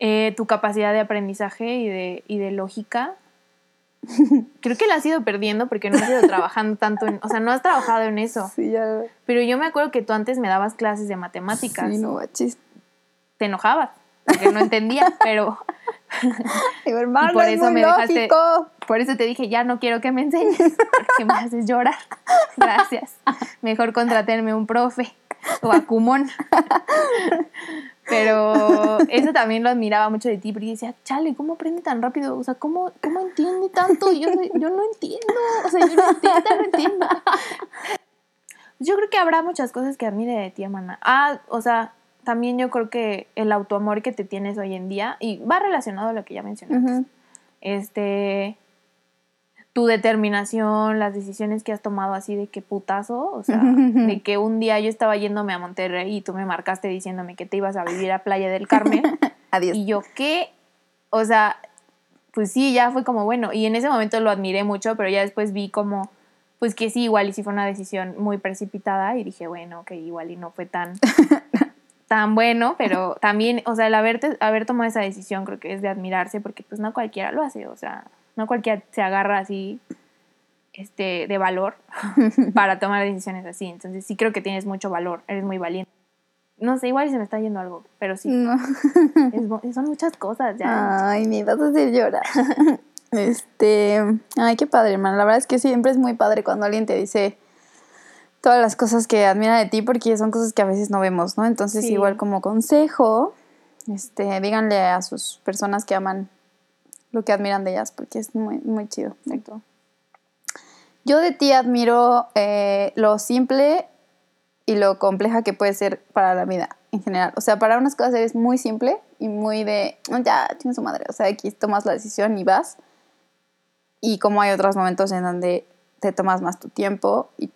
eh, tu capacidad de aprendizaje y de, y de lógica Creo que la has ido perdiendo porque no has ido trabajando tanto en, o sea, no has trabajado en eso. Sí, ya. Pero yo me acuerdo que tú antes me dabas clases de matemáticas. Sí, no. Te enojabas porque no entendía, pero Digo, hermano, Y por es eso muy me dejaste- lógico. Por eso te dije, ya no quiero que me enseñes porque me haces llorar. Gracias. Mejor contratenme un profe o a Kumon. Pero eso también lo admiraba mucho de ti, porque decía, chale, ¿cómo aprende tan rápido? O sea, ¿cómo, cómo entiende tanto? Yo, no- yo no entiendo. O sea, yo no entiendo, no entiendo. Yo creo que habrá muchas cosas que admire de ti, Amanda. Ah, o sea, también yo creo que el autoamor que te tienes hoy en día, y va relacionado a lo que ya mencionaste, este tu determinación, las decisiones que has tomado así de que putazo, o sea, de que un día yo estaba yéndome a Monterrey y tú me marcaste diciéndome que te ibas a vivir a Playa del Carmen. Adiós. y yo qué, o sea, pues sí, ya fue como bueno, y en ese momento lo admiré mucho, pero ya después vi como pues que sí, igual y sí fue una decisión muy precipitada y dije, bueno, que igual y no fue tan tan bueno, pero también, o sea, el haberte, haber tomado esa decisión creo que es de admirarse porque pues no cualquiera lo hace, o sea, no cualquiera se agarra así este de valor para tomar decisiones así, entonces sí creo que tienes mucho valor, eres muy valiente. No sé, igual se me está yendo algo, pero sí, No. es son muchas cosas ya. Ay, me vas a hacer llorar. Este, ay, qué padre, hermano. La verdad es que siempre es muy padre cuando alguien te dice todas las cosas que admira de ti, porque son cosas que a veces no vemos, ¿no? Entonces, Sí. igual como consejo, este, díganle a sus personas que aman lo que admiran de ellas, porque es muy, muy chido. Exacto. Yo de ti admiro eh, lo simple y lo compleja que puede ser para la vida en general. O sea, para unas cosas eres muy simple y muy de, "No, ya, tiene su madre. O sea, aquí tomas la decisión y vas. Y como hay otros momentos en donde te tomas más tu tiempo. Y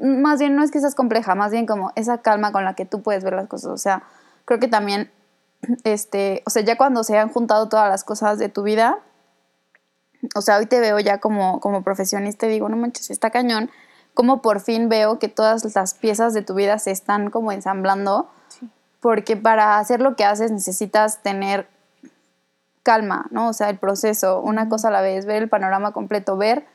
más bien no es que seas compleja, más bien como esa calma con la que tú puedes ver las cosas. O sea, creo que también, este, o sea, ya cuando se han juntado todas las cosas de tu vida, o sea, hoy te veo ya como, como profesionista y digo, no manches, está cañón. Como por fin veo que todas las piezas de tu vida se están como ensamblando. Sí. Porque para hacer lo que haces necesitas tener calma, ¿no? O sea, el proceso, una cosa a la vez, ver el panorama completo, ver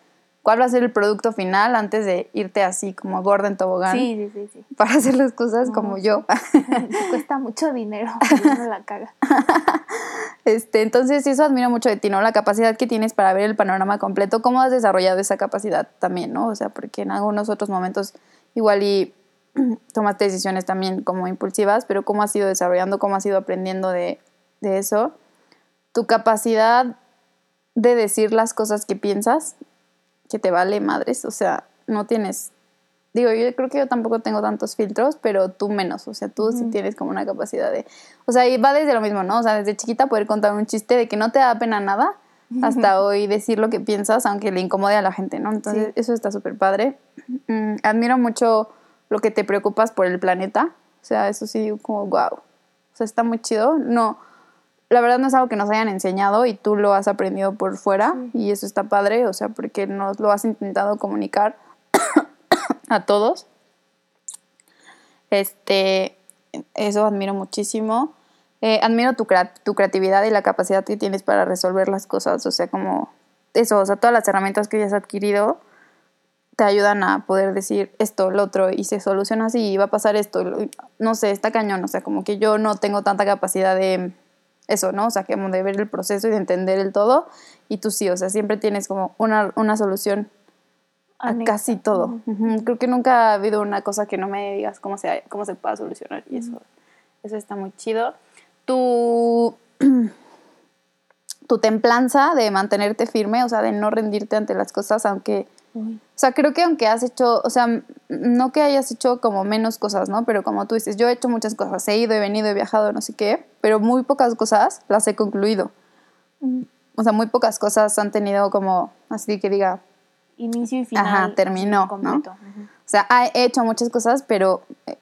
cuál va a ser el producto final antes de irte así como gorda en tobogán Sí, sí, sí, sí. para hacer las cosas No, como yo. Cuesta mucho dinero, y uno la caga. Este, entonces, eso admiro mucho de ti, ¿no? La capacidad que tienes para ver el panorama completo, cómo has desarrollado esa capacidad también, ¿no? O sea, porque en algunos otros momentos igual y tomaste decisiones también como impulsivas, pero cómo has ido desarrollando, cómo has ido aprendiendo de, de eso. Tu capacidad de decir las cosas que piensas, que te vale madres, o sea, no tienes... Digo, yo creo que yo tampoco tengo tantos filtros, pero tú menos, o sea, tú sí tienes como una capacidad de... O sea, y va desde lo mismo, ¿no? O sea, desde chiquita poder contar un chiste de que no te da pena nada, hasta hoy decir lo que piensas, aunque le incomode a la gente, ¿no? Entonces, Sí. eso está súper padre. Mm, admiro mucho lo que te preocupas por el planeta. O sea, eso sí, como, wow. O sea, está muy chido. No, la verdad no es algo que nos hayan enseñado y tú lo has aprendido por fuera y eso está padre, o sea, porque nos lo has intentado comunicar a todos. Este, eso admiro muchísimo. Eh, admiro tu, tu creatividad y la capacidad que tienes para resolver las cosas, o sea, como eso, o sea, todas las herramientas que ya has adquirido te ayudan a poder decir esto, lo otro, y se soluciona así, y va a pasar esto, no sé, está cañón, o sea, como que yo no tengo tanta capacidad de eso, ¿no? O sea, como de ver el proceso y de entender el todo, y tú sí, o sea, siempre tienes como una, una solución a casi todo. Ujú, Creo que nunca ha habido una cosa que no me digas cómo se, cómo se pueda solucionar, y eso, eso está muy chido. Tu, tu templanza de mantenerte firme, o sea, de no rendirte ante las cosas, aunque... O sea, creo que aunque has hecho, o sea, no que hayas hecho como menos cosas, ¿no? Pero como tú dices, yo he hecho muchas cosas, he ido, he venido, he viajado, no sé qué, pero muy pocas cosas las he concluido. Mm. O sea, muy pocas cosas han tenido como, así que diga, Inicio y final. Ajá, terminó. Ujú. o sea, he hecho muchas cosas, pero, eh,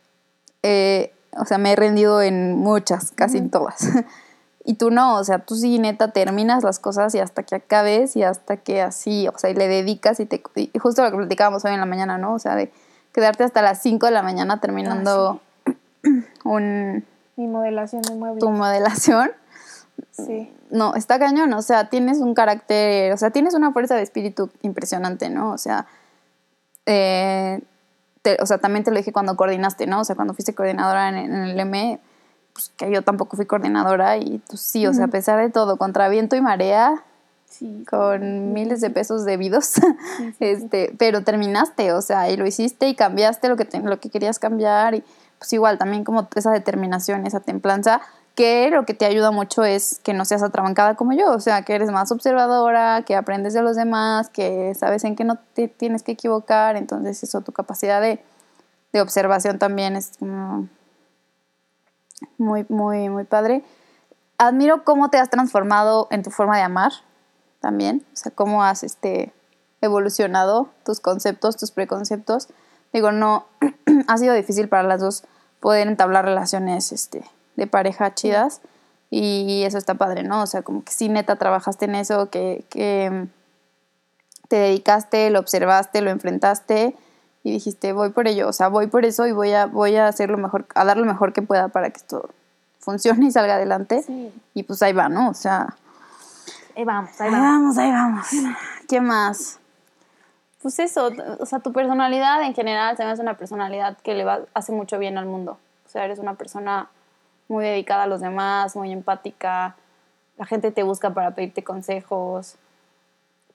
eh, o sea, me he rendido en muchas, casi en todas. Y tú no, o sea, tú sí neta terminas las cosas y hasta que acabes y hasta que así, o sea, y le dedicas y te... Y justo lo que platicábamos hoy en la mañana, ¿no? O sea, de quedarte hasta las 5 de la mañana terminando un, Mi modelación de muebles. tu modelación. Sí. no, está cañón, o sea, tienes un carácter, o sea, tienes una fuerza de espíritu impresionante, ¿no? O sea, eh, te- o sea, también te lo dije cuando coordinaste, ¿no? O sea, cuando fuiste coordinadora en, en el M, pues que yo tampoco fui coordinadora y pues sí, o sea, a pesar de todo, contra viento y marea, Sí. con miles de pesos debidos, este, pero terminaste, o sea, y lo hiciste y cambiaste lo que, te- lo que querías cambiar y pues igual también como esa determinación, esa templanza, que lo que te ayuda mucho es que no seas atrabancada como yo, o sea, que eres más observadora, que aprendes de los demás, que sabes en qué no te tienes que equivocar, entonces eso, tu capacidad de, de observación también es como muy, muy, muy padre. Admiro cómo te has transformado en tu forma de amar también, o sea, cómo has este, evolucionado tus conceptos, tus preconceptos. Digo, no, ha sido difícil para las dos poder entablar relaciones este, de pareja chidas y eso está padre, ¿no? O sea, como que sí, neta, trabajaste en eso, que, que mm, te dedicaste, lo observaste, lo enfrentaste y dijiste, voy por ello, o sea, voy por eso y voy a, voy a hacer lo mejor, a dar lo mejor que pueda para que esto funcione y salga adelante. Sí. Y pues ahí va, ¿no? O sea, Ahí vamos, ahí Ahí vamos. vamos, ahí vamos. ¿Qué más? Pues eso, o sea, tu personalidad en general se me hace una personalidad que le va, hace mucho bien al mundo. O sea, eres una persona muy dedicada a los demás, muy empática. La gente te busca para pedirte consejos.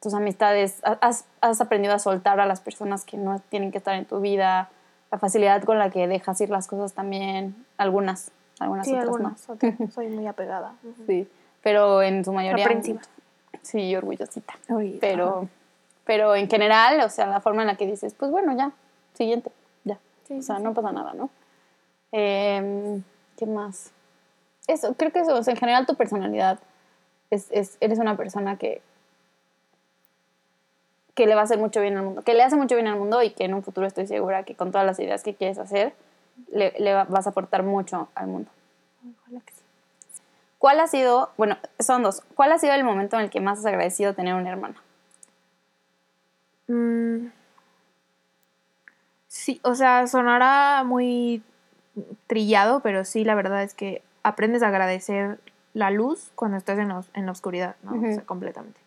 Tus amistades, ha- has, has aprendido a soltar a las personas que no tienen que estar en tu vida. La facilidad con la que dejas ir las cosas también. Algunas, algunas Sí, otras algunas. otras. Soy muy apegada. no. Sí, pero en su mayoría... Aprensiva. Sí, orgullosita pero, pero en general, o sea, la forma en la que dices, pues bueno, ya, siguiente, ya. Sí, o sea, sí, no pasa nada, ¿no? Em, ¿Qué más? Eso, creo que eso, o sea, en general tu personalidad, es, es- eres una persona que, que le va a hacer mucho bien al mundo, que le hace mucho bien al mundo y que en un futuro estoy segura que con todas las ideas que quieres hacer, le, le va- vas a aportar mucho al mundo. Ojalá que sí. ¿Cuál ha sido, bueno, son dos, ¿cuál ha sido el momento en el que más has agradecido tener una hermana? Mm, Sí, o sea, sonará muy trillado, pero sí, la verdad es que aprendes a agradecer la luz cuando estás en, os- en la oscuridad, ¿no? O sea, completamente.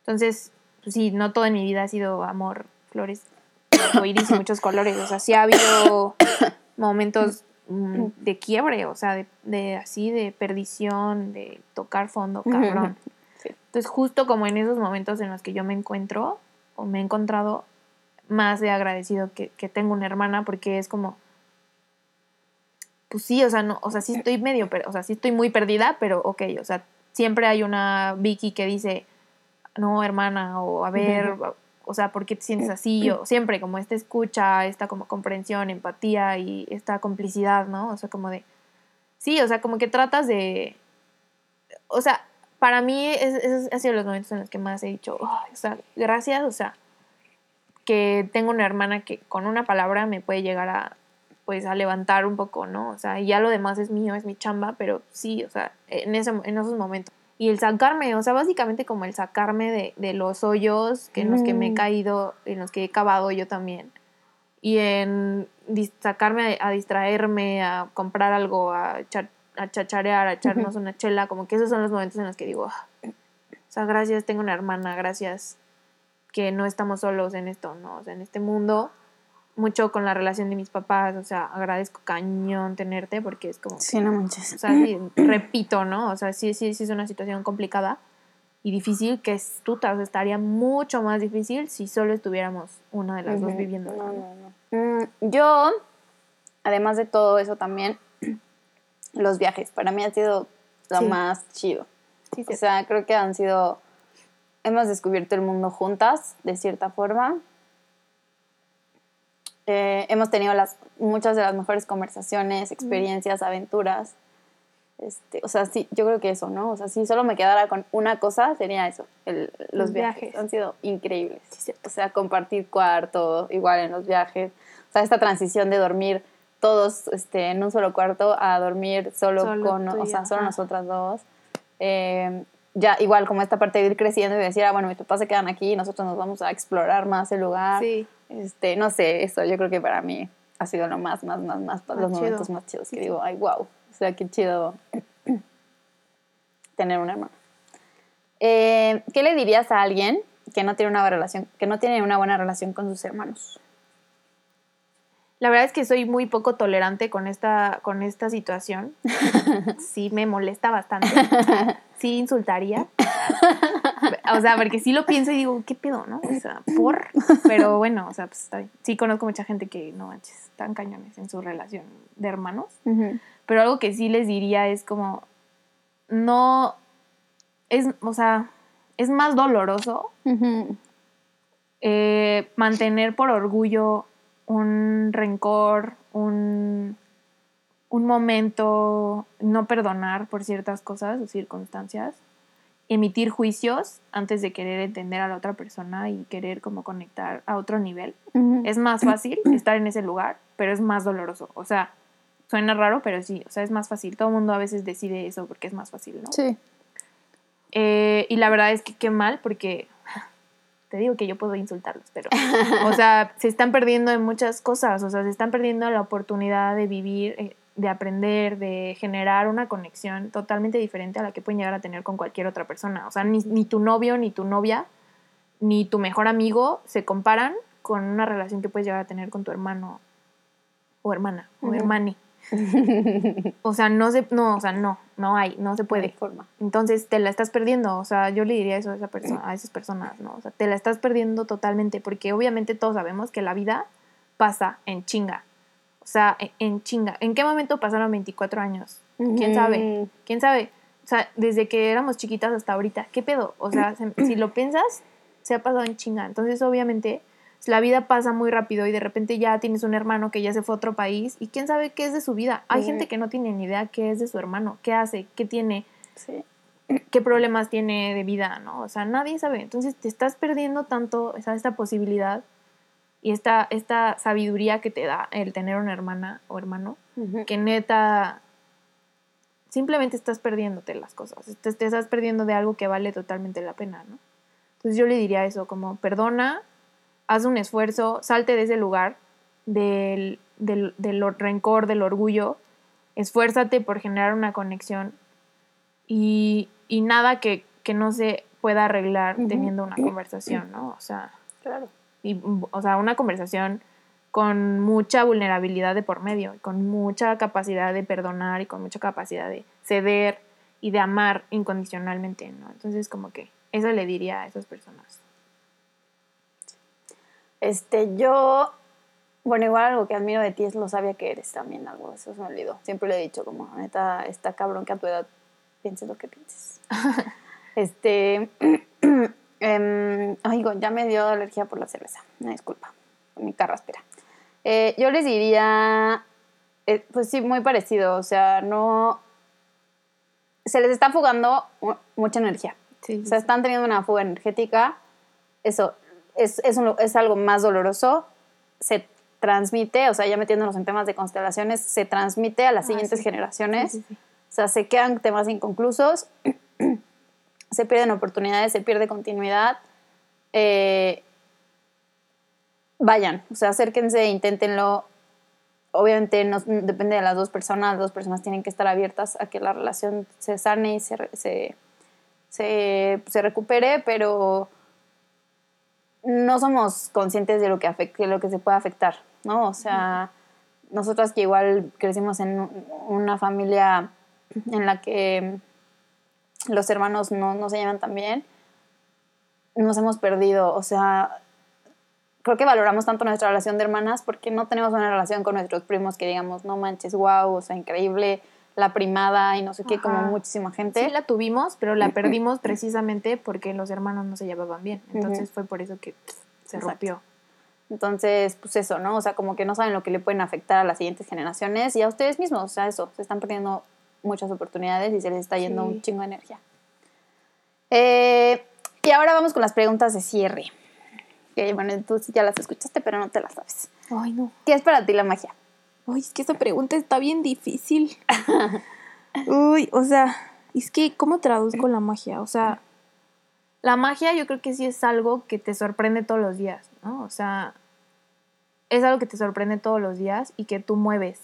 Entonces, pues sí, no todo en mi vida ha sido amor, flores, iris y muchos colores. O sea, sí ha habido momentos mm, de quiebre, o sea, de, de así, de perdición, de tocar fondo, cabrón. Sí. Entonces, justo como en esos momentos en los que yo me encuentro, o me he encontrado, más he agradecido que, que tengo una hermana, porque es como, pues sí, o sea, no, o sea, sí estoy medio, o sea, sí estoy muy perdida, pero ok, o sea, siempre hay una Vicky que dice, no, hermana, o a ver, o sea, ¿por qué te sientes así? O siempre como esta escucha, esta como comprensión, empatía y esta complicidad, ¿no? O sea, como de, sí, o sea, como que tratas de, o sea, para mí es- esos han sido los momentos en los que más he dicho, "Ay, o sea, gracias, o sea, que tengo una hermana que con una palabra me puede llegar a, pues, a levantar un poco, ¿no? O sea, y ya lo demás es mío, es mi chamba, pero sí, o sea, en, ese, en esos momentos. Y el sacarme, o sea, básicamente como el sacarme de, de los hoyos que en los que me he Mm. caído, en los que he cavado yo también. Y en sacarme a, a distraerme, a comprar algo, a, echar- a chacharear, a echarnos una chela, como que esos son los momentos en los que digo, "Ah, o sea, gracias, tengo una hermana, gracias que no estamos solos en esto, ¿no? O sea, en este mundo, mucho con la relación de mis papás, o sea, agradezco cañón tenerte porque es como, Sí, no manches. o sea, sí, repito, ¿no? O sea, sí, sí, sí es una situación complicada y difícil que es tuta, o sea, estaría mucho más difícil si solo estuviéramos una de las dos viviendo. No, no, no. Mm, yo, además de todo eso también, los viajes, para mí ha sido lo Sí. más chido. Sí, sí. O sea, creo que han sido, hemos descubierto el mundo juntas, de cierta forma. Eh, hemos tenido las, muchas de las mejores conversaciones, experiencias, aventuras. Este, o sea, sí, yo creo que eso, ¿no? O sea, si solo me quedara con una cosa, sería eso, el- los, Los viajes. viajes. Han sido increíbles. Sí. O sea, compartir cuarto, igual en los viajes. O sea, esta transición de dormir todos este, en un solo cuarto a dormir solo, Solo con, o sea, solo ajá. nosotras dos. Eh, ya, igual como esta parte de ir creciendo y decir, ah, bueno, mis papás se quedan aquí y nosotros nos vamos a explorar más el lugar. Sí. Este, no sé, eso yo creo que para mí ha sido lo más, más, más, más, los chido. momentos más chidos. Que sí. digo, ay, wow. O sea, qué chido tener un hermano. Eh, ¿Qué le dirías a alguien que no tiene una relación, que no tiene una buena relación con sus hermanos? La verdad es que soy muy poco tolerante con esta, con esta situación. Sí me molesta bastante. Sí insultaría. O sea, porque sí lo pienso y digo, ¿qué pedo, no? O sea, por. Pero bueno, o sea, pues está bien. Sí conozco mucha gente que no manches, están cañones en su relación de hermanos. Pero algo que sí les diría es como, no, es, o sea, es más doloroso eh, mantener por orgullo un rencor, un, un momento, no perdonar por ciertas cosas o circunstancias, emitir juicios antes de querer entender a la otra persona y querer como conectar a otro nivel. Es más fácil estar en ese lugar, pero es más doloroso. O sea, suena raro, pero sí, o sea, es más fácil. Todo el mundo a veces decide eso porque es más fácil, ¿no? Sí. Eh, y la verdad es que qué mal porque te digo que yo puedo insultarlos, pero, o sea, se están perdiendo en muchas cosas, o sea, se están perdiendo la oportunidad de vivir, eh, de aprender, de generar una conexión totalmente diferente a la que pueden llegar a tener con cualquier otra persona. O sea, ni, ni tu novio, ni tu novia, ni tu mejor amigo se comparan con una relación que puedes llegar a tener con tu hermano o hermana o hermani. o sea, no se, no, o sea, no, no hay, no se puede. forma. Entonces te la estás perdiendo, o sea, yo le diría eso a, esa persona, a esas personas, ¿no? O sea, te la estás perdiendo totalmente, porque obviamente todos sabemos que la vida pasa en chinga. O sea, en, en chinga. ¿En qué momento pasaron 24 años? ¿Quién sabe? ¿Quién sabe? O sea, desde que éramos chiquitas hasta ahorita, ¿qué pedo? O sea, se- si lo piensas, se ha pasado en chinga. Entonces, obviamente, la vida pasa muy rápido y de repente ya tienes un hermano que ya se fue a otro país y quién sabe qué es de su vida. Hay gente que no tiene ni idea qué es de su hermano, qué hace, qué tiene, Sí. qué problemas tiene de vida, ¿no? O sea, nadie sabe. Entonces te estás perdiendo tanto o sea, esta posibilidad y esta, esta sabiduría que te da el tener una hermana o hermano, que neta simplemente estás perdiéndote las cosas. Te, te estás perdiendo de algo que vale totalmente la pena, ¿no? Entonces yo le diría eso, como perdona, haz un esfuerzo, salte de ese lugar del, del, del or- rencor, del orgullo, esfuérzate por generar una conexión y, y nada que, que no se pueda arreglar teniendo una conversación, ¿no? O sea, Claro. y, o sea, una conversación con mucha vulnerabilidad de por medio, y con mucha capacidad de perdonar y con mucha capacidad de ceder y de amar incondicionalmente, ¿no? Entonces, como que eso le diría a esas personas. Este, yo, bueno, igual algo que admiro de ti es lo sabia que eres también, algo, eso se me olvidó. Siempre le he dicho, como, neta, está cabrón que a tu edad pienses lo que pienses. este, em, ay, go- ya me dio alergia por la cerveza, una disculpa, mi carraspera. Eh, yo les diría, eh, pues sí, muy parecido, o sea, no, se les está fugando mu- mucha energía. Sí, O sea, están teniendo una fuga energética. Eso es, es, un- es algo más doloroso. Se transmite, o sea, ya metiéndonos en temas de constelaciones, se transmite a las Ah, siguientes sí. generaciones. Sí, sí, sí. O sea, se quedan temas inconclusos, se pierden oportunidades, se pierde continuidad. Eh, vayan, o sea, acérquense, inténtenlo. Obviamente no, depende de las dos personas, las dos personas tienen que estar abiertas a que la relación se sane y se, se, se, se recupere, pero no somos conscientes de lo que, lo que se puede afectar, ¿no? O sea, nosotras que igual crecimos en un- una familia en la que los hermanos no, no se llevan tan bien, nos hemos perdido, o sea, creo que valoramos tanto nuestra relación de hermanas porque no tenemos una relación con nuestros primos que digamos, no manches, wow, o sea, increíble, la primada y no sé qué, como muchísima gente. Sí la tuvimos, pero la perdimos precisamente porque los hermanos no se llevaban bien. Entonces fue por eso que pff, se Exacto. rompió. Entonces, pues eso, ¿no? O sea, como que no saben lo que le pueden afectar a las siguientes generaciones y a ustedes mismos, o sea, eso, se están perdiendo muchas oportunidades y se les está yendo Sí. un chingo de energía. Eh, y ahora vamos con las preguntas de cierre. Que bueno, tú ya las escuchaste, pero no te las sabes. Ay, no. ¿Qué es para ti la magia? Ay, es que esta pregunta está bien difícil. Uy, o sea, es que, ¿cómo traduzco la magia? O sea, la magia yo creo que sí es algo que te sorprende todos los días, ¿no? O sea, es algo que te sorprende todos los días y que tú mueves,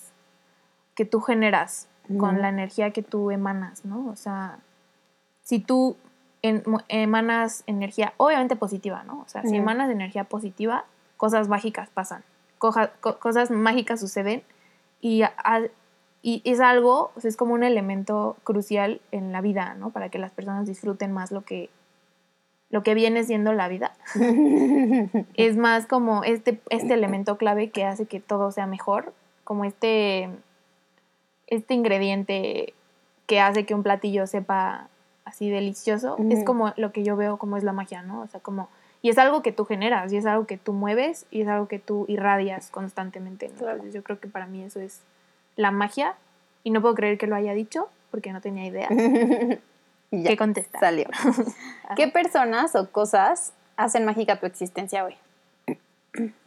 que tú generas con la energía que tú emanas, ¿no? O sea, si tú en- emanas energía, obviamente positiva, ¿no? O sea, si emanas energía positiva, cosas mágicas pasan, coja- co- cosas mágicas suceden y, a- y es algo, o sea, es como un elemento crucial en la vida, ¿no? Para que las personas disfruten más lo que, lo que viene siendo la vida. es más como este, este elemento clave que hace que todo sea mejor, como este, este ingrediente que hace que un platillo sepa así delicioso, es Ujú. como lo que yo veo como es la magia, ¿no? O sea, como, y es algo que tú generas, y es algo que tú mueves, y es algo que tú irradias constantemente, ¿no? Claro. Entonces yo creo que para mí eso es la magia, y no puedo creer que lo haya dicho, porque no tenía idea Y ya, qué contestar. Salió. ¿Qué personas o cosas hacen mágica tu existencia hoy?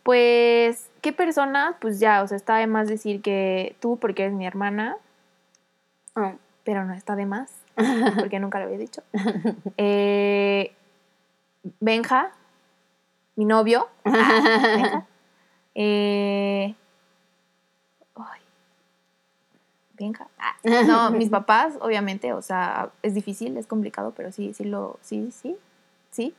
Pues, ¿qué personas? Pues ya, o sea, está de más decir que tú, porque eres mi hermana, Oh, pero no está de más, porque nunca lo había dicho. Eh, Benja, mi novio. Benja. Eh, ay, Benja. Ah, no, mis papás, obviamente, o sea, es difícil, es complicado, pero sí, sí lo, sí, sí, sí.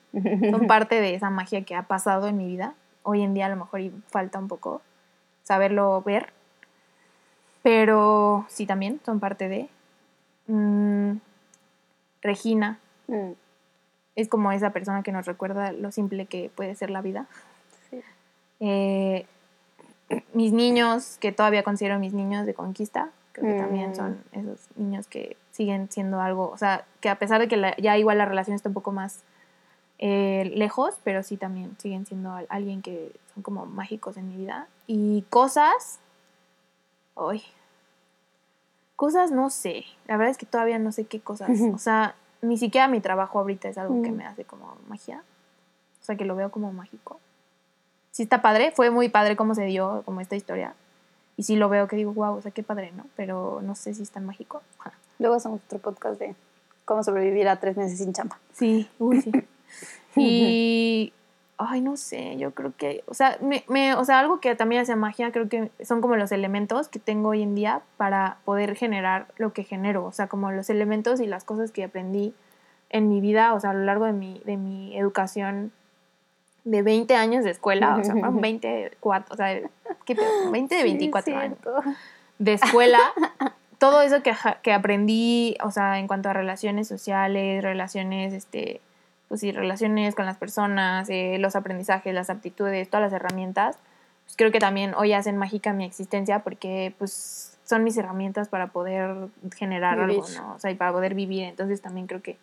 Son parte de esa magia que ha pasado en mi vida. Hoy en día a lo mejor y falta un poco saberlo ver. Pero sí también son parte de. Mm, Regina Mm, es como esa persona que nos recuerda lo simple que puede ser la vida. sí. Eh, mis niños, que todavía considero mis niños de conquista, creo que también Mm. son esos niños que siguen siendo algo, o sea, que a pesar de que la- ya igual la relación está un poco más eh, lejos, pero sí también siguen siendo al- alguien que son como mágicos en mi vida. Y cosas, hoy, cosas no sé, la verdad es que todavía no sé qué cosas, o sea, ni siquiera mi trabajo ahorita es algo que Mm. me hace como magia, o sea, que lo veo como mágico sí está padre, fue muy padre cómo se dio como esta historia. Y sí lo veo que digo, wow, o sea, qué padre, ¿no? Pero no sé si es tan mágico. Luego hacemos otro podcast de cómo sobrevivir a tres meses sin chamba. Sí, uy, sí. Y, ay, no sé, yo creo que, o sea, me, me- o sea, algo que también hace magia, creo que son como los elementos que tengo hoy en día para poder generar lo que genero, o sea, como los elementos y las cosas que aprendí en mi vida, o sea, a lo largo de mi, de mi educación de 20 años de escuela, o sea, fueron 24, o sea, ¿qué pedo? 20 de 24 años de escuela, todo eso que, que aprendí, o sea, en cuanto a relaciones sociales, relaciones, este, pues sí, relaciones con las personas, eh, los aprendizajes, las aptitudes, todas las herramientas, pues creo que también hoy hacen mágica mi existencia porque pues son mis herramientas para poder generar algo, Vivir. ¿no? O sea, y para poder vivir. Entonces también creo que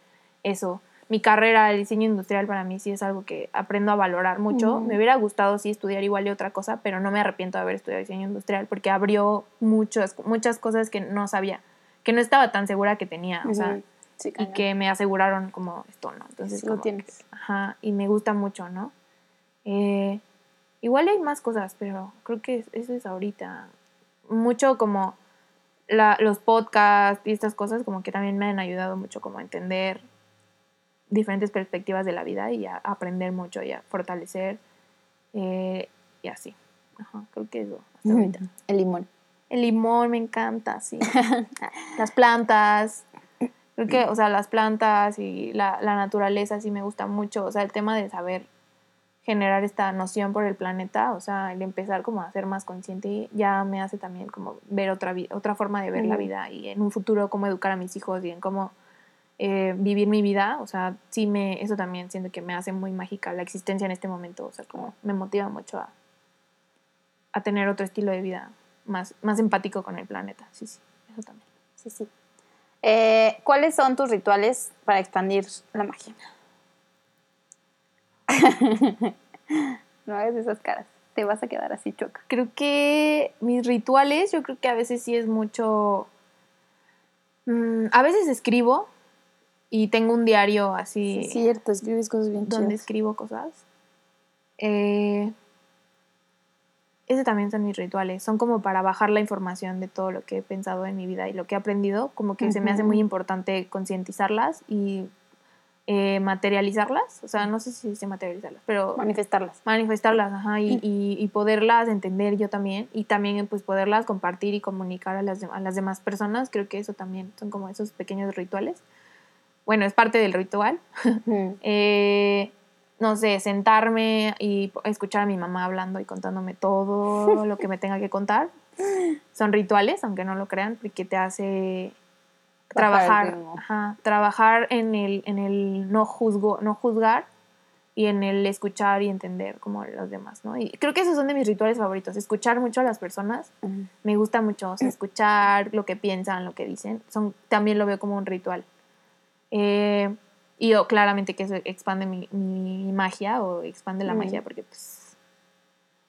eso, mi carrera, el diseño industrial para mí sí es algo que aprendo a valorar mucho. Me hubiera gustado sí estudiar igual y otra cosa, pero no me arrepiento de haber estudiado diseño industrial porque abrió muchas, muchas cosas que no sabía, que no estaba tan segura que tenía, o sea. Sí, y que me aseguraron como esto, ¿no? Entonces Sí lo tienes. que, ajá, y me gusta mucho, ¿no? Eh, igual hay más cosas, pero creo que es- eso es ahorita. Mucho como la- los podcasts y estas cosas como que también me han ayudado mucho como a entender diferentes perspectivas de la vida y a aprender mucho y a fortalecer eh, y así. Ajá, creo que eso hasta ahorita. El limón. El limón me encanta, sí. las plantas. Creo que, o sea, las plantas y la, la naturaleza sí me gusta mucho. O sea, el tema de saber generar esta noción por el planeta, o sea, el empezar como a ser más consciente ya me hace también como ver otra, otra forma de ver la vida y en un futuro cómo educar a mis hijos y en cómo eh, vivir mi vida. O sea, sí me, eso también siento que me hace muy mágica la existencia en este momento. O sea, como me motiva mucho a, a tener otro estilo de vida más, más empático con el planeta. Sí, sí, eso también. Sí, sí. Eh, ¿Cuáles son tus rituales para expandir la magia? no hagas esas caras. Te vas a quedar así choca. Creo que mis rituales, yo creo que a veces sí es mucho... mm, a veces escribo y tengo un diario así Sí, es cierto, escribes cosas bien donde chidas. escribo cosas. Eh, ese también son mis rituales. Son como para bajar la información de todo lo que he pensado en mi vida y lo que he aprendido. Como que se me hace muy importante concientizarlas y eh, materializarlas. O sea, no sé si se materializarlas, pero Manifestarlas. manifestarlas, ajá, y, y- y poderlas entender yo también, y también pues poderlas compartir y comunicar a las, a las demás personas, creo que eso también son como esos pequeños rituales. bueno, es parte del ritual. Eh, no sé, sentarme y escuchar a mi mamá hablando y contándome todo lo que me tenga que contar. Son rituales, aunque no lo crean, porque te hace trabajar, trabajar en el, en el no, juzgo, no juzgar y en el escuchar y entender como los demás, ¿no? Y creo que esos son de mis rituales favoritos, escuchar mucho a las personas, me gusta mucho, escuchar lo que piensan, lo que dicen, son, también lo veo como un ritual. Eh, y yo, claramente que eso expande mi, mi, magia o expande la magia porque pues,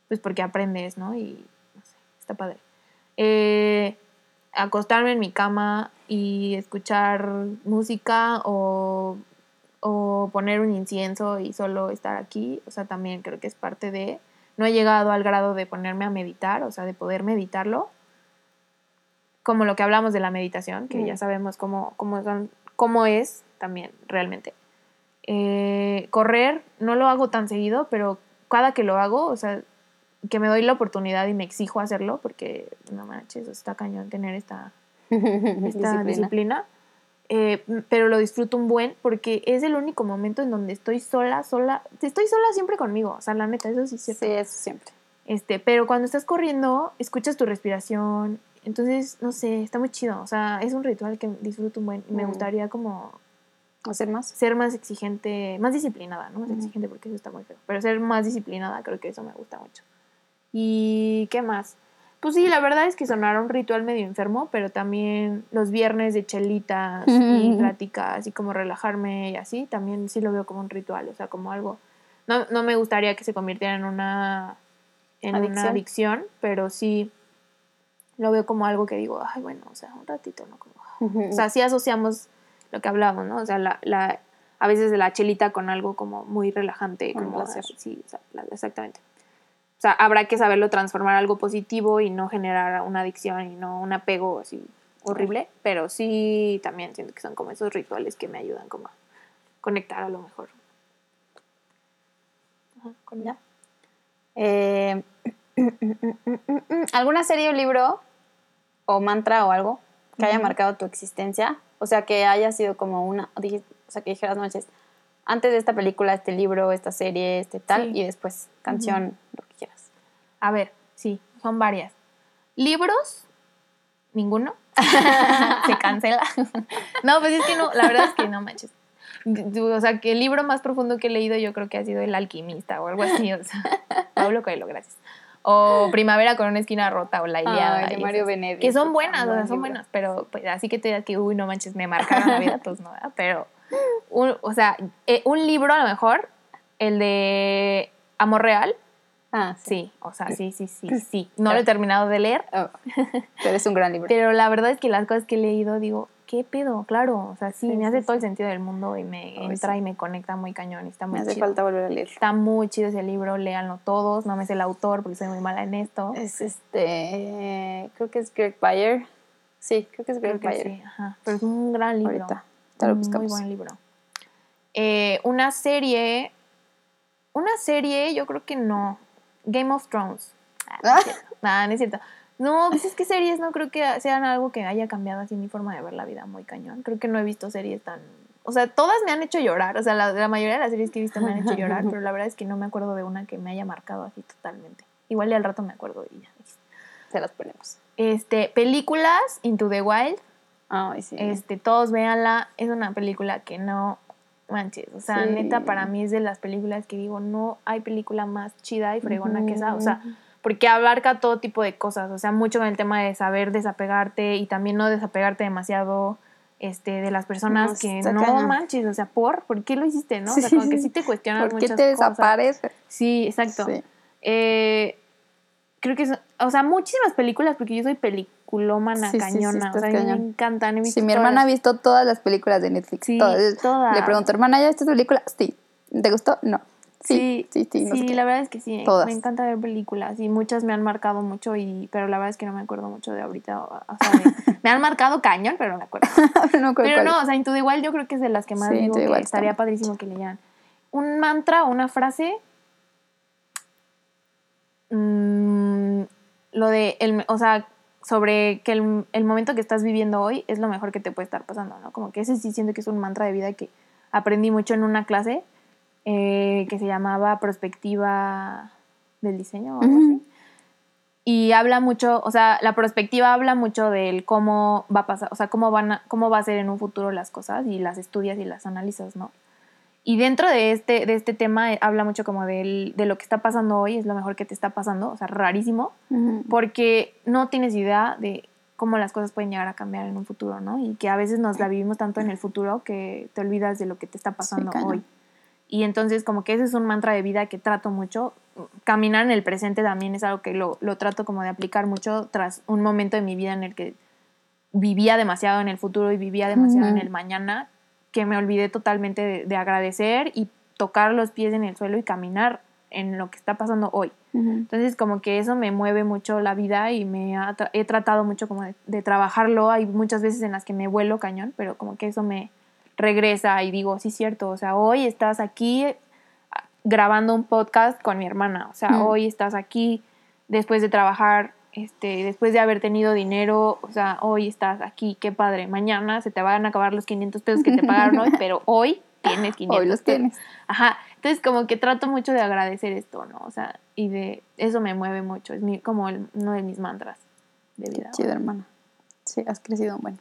pues porque aprendes, ¿no? Y no sé, está padre. Eh, acostarme en mi cama y escuchar música o, o, poner un incienso y solo estar aquí, o sea, también creo que es parte de... No he llegado al grado de ponerme a meditar, o sea, de poder meditarlo, como lo que hablamos de la meditación, que ya sabemos cómo, cómo son cómo es también realmente. Eh, correr no lo hago tan seguido, pero cada que lo hago, o sea, que me doy la oportunidad y me exijo hacerlo, porque no manches, está cañón tener esta, disciplina. Eh, pero lo disfruto un buen porque es el único momento en donde estoy sola, sola, estoy sola siempre conmigo, o sea, la neta, eso sí es cierto. Sí, eso siempre. Este, pero cuando estás corriendo, escuchas tu respiración, entonces, no sé, está muy chido. O sea, es un ritual que disfruto un buen. Y me mm. gustaría como... ¿Hacer más? Ser más exigente, más disciplinada, ¿no? Más exigente porque eso está muy feo. Pero ser más disciplinada, creo que eso me gusta mucho. ¿Y qué más? Pues sí, la verdad es que sonará un ritual medio enfermo, pero también los viernes de chelitas y pláticas y como relajarme y así, también sí lo veo como un ritual, o sea, como algo... No, no me gustaría que se convirtiera en una, en una adicción, pero sí lo veo como algo que digo, ay, bueno, o sea, un ratito, ¿no? Como, o sea, sí asociamos lo que hablábamos, ¿no? O sea, la, la, a veces de la chelita con algo como muy relajante, como hacer, sí, exactamente. O sea, habrá que saberlo transformar a algo positivo y no generar una adicción y no un apego así horrible, pero sí también siento que son como esos rituales que me ayudan como a conectar a lo mejor. con ya. Eh, ¿Alguna serie o libro o mantra o algo que haya marcado tu existencia? O sea, que haya sido como una, o sea, que dijeras, noches, antes de esta película, este libro, esta serie, este tal, y después canción, lo que quieras. A ver, sí, son varias. Libros, ninguno. Se cancela. no, pues es que no, la verdad es que no manches. O sea, que el libro más profundo que he leído yo creo que ha sido El alquimista o algo así. O sea, Pablo Coelho, gracias. O Primavera con una esquina rota o La Iliada. de Mario Benedetti. Que son buenas, o sea, son buenas, pero pues así que te digas que, uy, no manches, me marcaron la vida, pues no, Pero, o sea, eh, un libro a lo mejor, el de Amor Real. Ah, sí. o sea, sí, sí, sí, sí. No lo he terminado de leer. Oh, pero es un gran libro. Pero la verdad es que las cosas que he leído, digo, ¿qué pedo? Claro, o sea, sí, me hace todo el sentido del mundo y me entra y me conecta muy cañón. Y está muy me hace falta volver a leer. Está muy chido ese libro, léanlo todos. No me sé el autor porque soy muy mala en esto. Es este, creo que es Greg Bayer. Sí, creo que es Greg Bayer. Sí, ajá. Pero es un gran libro. Ahorita, te lo buscamos. Muy buen libro. Eh, una serie, una serie, yo creo que no. Game of Thrones. Ah, no, no es cierto. No, pues es que series no creo que sean algo que haya cambiado así mi forma de ver la vida muy cañón. Creo que no he visto series tan... O sea, todas me han hecho llorar. O sea, la, mayoría de las series que he visto me han hecho llorar, pero la verdad es que no me acuerdo de una que me haya marcado así totalmente. Igual ya al rato me acuerdo y ya. Se las ponemos. Este, películas, Into the Wild. Ay, sí. Este, todos véanla. Es una película que no manches. O sea, neta, para mí es de las películas que digo, no hay película más chida y fregona que esa. O sea porque abarca todo tipo de cosas, o sea, mucho con el tema de saber desapegarte y también no desapegarte demasiado este, de las personas que no manches, o sea, ¿por? ¿Por qué lo hiciste, no? O sea, como que sí te cuestionas ¿Por qué te desaparece? Sí, exacto. Eh, creo que, o sea, muchísimas películas, porque yo soy peliculómana cañona, o sea, me encantan. sí, mi hermana ha visto todas las películas de Netflix, todas. todas. Le pregunto, hermana, ¿ya viste esta película? Sí. ¿Te gustó? No. Sí, sí, sí. Sí, la verdad es que sí. Me encanta ver películas y muchas me han marcado mucho, y pero la verdad es que no me acuerdo mucho de ahorita. O sea, me han marcado cañón, pero no me acuerdo. pero no, o sea, Into igual yo creo que es de las que más digo que estaría padrísimo que leyeran. Un mantra o una frase. Mmm, lo de, el, o sea, sobre que el, el momento que estás viviendo hoy es lo mejor que te puede estar pasando, ¿no? Como que ese sí siento que es un mantra de vida que aprendí mucho en una clase eh, que se llamaba Prospectiva del Diseño o algo Ujú. así. Y habla mucho, o sea, la perspectiva habla mucho del cómo va a pasar, o sea, cómo van a, cómo va a ser en un futuro las cosas y las estudias y las analizas, ¿no? Y dentro de este, de este tema eh, habla mucho como del- de lo que está pasando hoy, es lo mejor que te está pasando, o sea, rarísimo, Ujú. porque no tienes idea de cómo las cosas pueden llegar a cambiar en un futuro, ¿no? Y que a veces nos la vivimos tanto en el futuro que te olvidas de lo que te está pasando hoy. Y entonces como que ese es un mantra de vida que trato mucho. Caminar en el presente también es algo que lo, lo trato como de aplicar mucho tras un momento de mi vida en el que vivía demasiado en el futuro y vivía demasiado en el mañana, que me olvidé totalmente de, de agradecer y tocar los pies en el suelo y caminar en lo que está pasando hoy. Entonces como que eso me mueve mucho la vida y me ha tra- he tratado mucho como de, de trabajarlo. Hay muchas veces en las que me vuelo cañón, pero como que eso me regresa y digo, sí, cierto, o sea, hoy estás aquí ah, grabando un podcast con mi hermana, o sea, Mm. hoy estás aquí después de trabajar, este, después de haber tenido dinero, o sea, hoy estás aquí, qué padre, mañana se te van a acabar los 500 pesos que te pagaron hoy, pero hoy tienes 500 Hoy los pesos. tienes. Ajá, entonces como que trato mucho de agradecer esto, ¿no? O sea, y de eso me mueve mucho, es mi, como el- uno de mis mantras de vida. Chido, hermana. Sí, has crecido bueno.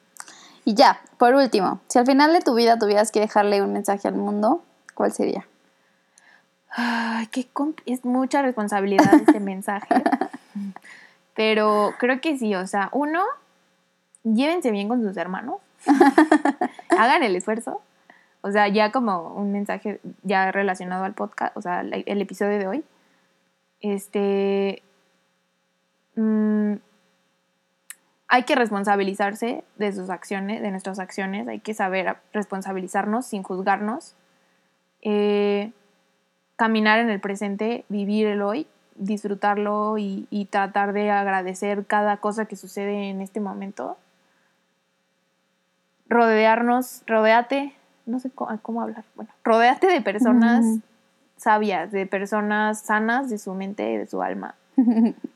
Y ya, por último, si al final de tu vida tuvieras que dejarle un mensaje al mundo, ¿cuál sería? Ay, qué comp- es mucha responsabilidad este mensaje. Pero creo que sí, o sea, uno, llévense bien con sus hermanos. Hagan el esfuerzo. O sea, ya como un mensaje ya relacionado al podcast, o sea, el episodio de hoy. Este. mm, hay que responsabilizarse de sus acciones, de nuestras acciones. Hay que saber responsabilizarnos sin juzgarnos. Eh, caminar en el presente, vivir el hoy, disfrutarlo y, y tratar de agradecer cada cosa que sucede en este momento. Rodearnos, rodeate, no sé cómo, cómo hablar, bueno, rodeate de personas Ujú. sabias, de personas sanas de su mente y de su alma.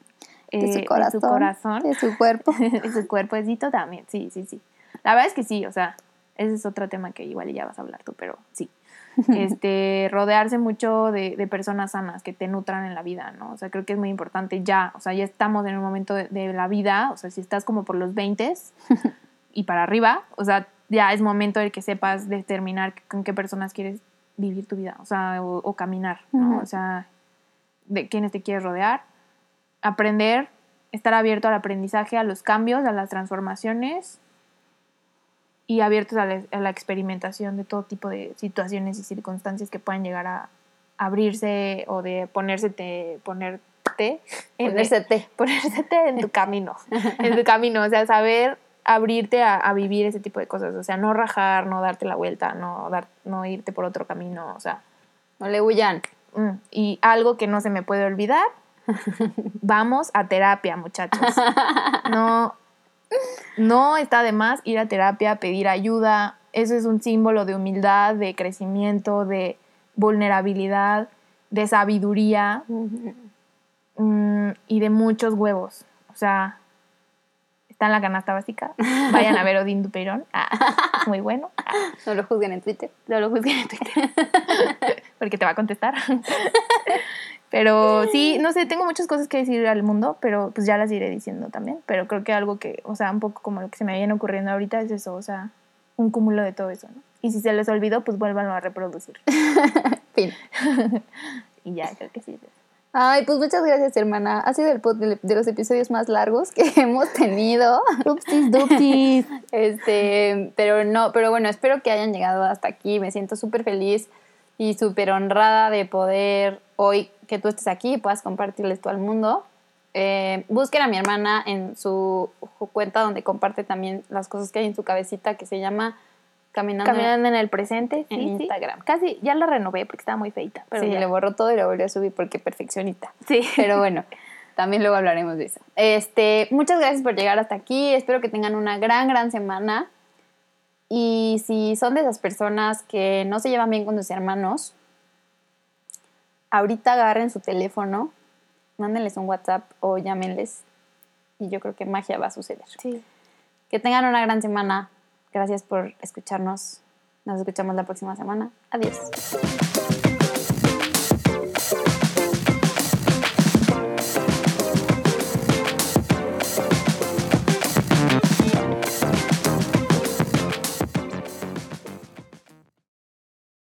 De Eh, su corazón. De su corazón. De su cuerpo. de su cuerpecito también, sí, sí, sí. La verdad es que sí, o sea, ese es otro tema que igual ya vas a hablar tú, pero sí. Este, rodearse mucho de, de personas sanas que te nutran en la vida, ¿no? O sea, creo que es muy importante ya, o sea, ya estamos en un momento de, de la vida, o sea, si estás como por los 20 y para arriba, o sea, ya es momento de que sepas determinar con qué personas quieres vivir tu vida, o sea, o, o caminar, ¿no? O sea, de quiénes te quieres rodear, aprender, estar abierto al aprendizaje, a los cambios, a las transformaciones y abiertos a la, a la experimentación de todo tipo de situaciones y circunstancias que puedan llegar a abrirse o de ponérsete, ponerte, en- Ponérsete. ponérsete en tu camino, en tu camino, o sea, saber abrirte a, a vivir ese tipo de cosas, o sea, no rajar, no darte la vuelta, no, dar, no irte por otro camino, o sea, No le huyan. Mm, Y algo que no se me puede olvidar, vamos a terapia, muchachos. No, no está de más ir a terapia, pedir ayuda. Eso es un símbolo de humildad, de crecimiento, de vulnerabilidad, de sabiduría mm, y de muchos huevos. O sea, está en la canasta básica. Vayan a ver Odín Dupeirón. Ah, muy bueno. Ah, No lo juzguen en Twitter. no lo juzguen en Twitter. Porque te va a contestar. Pero sí, no sé, tengo muchas cosas que decir al mundo, pero pues ya las iré diciendo también. Pero creo que algo que, o sea, un poco como lo que se me viene ocurriendo ahorita es eso, o sea, un cúmulo de todo eso, ¿no? Y si se les olvidó, pues vuélvanlo a reproducir. Fin. Y ya, creo que sí. Ay, pues muchas gracias, hermana. Ha sido el pod de, los episodios más largos que hemos tenido. Upsis, dupsis. Este, pero no, pero bueno, espero que hayan llegado hasta aquí. Me siento súper feliz y súper honrada de poder hoy que tú estés aquí y puedas compartirles tú al mundo. Eh, busquen a mi hermana en su cuenta donde comparte también las cosas que hay en su cabecita que se llama Caminando. Caminando en el presente, En sí. Instagram. Casi, ya la renové porque estaba muy feita. Pero sí, ya. le borró todo y lo volvió a subir porque perfeccionista. Sí. Pero bueno, también luego hablaremos de eso. Este, muchas gracias por llegar hasta aquí. Espero que tengan una gran, gran semana. Y si son de esas personas que no se llevan bien con sus hermanos, ahorita agarren su teléfono, mándenles un WhatsApp o llámenles y yo creo que magia va a suceder. Sí. Que tengan una gran semana. Gracias por escucharnos. Nos escuchamos la próxima semana. Adiós.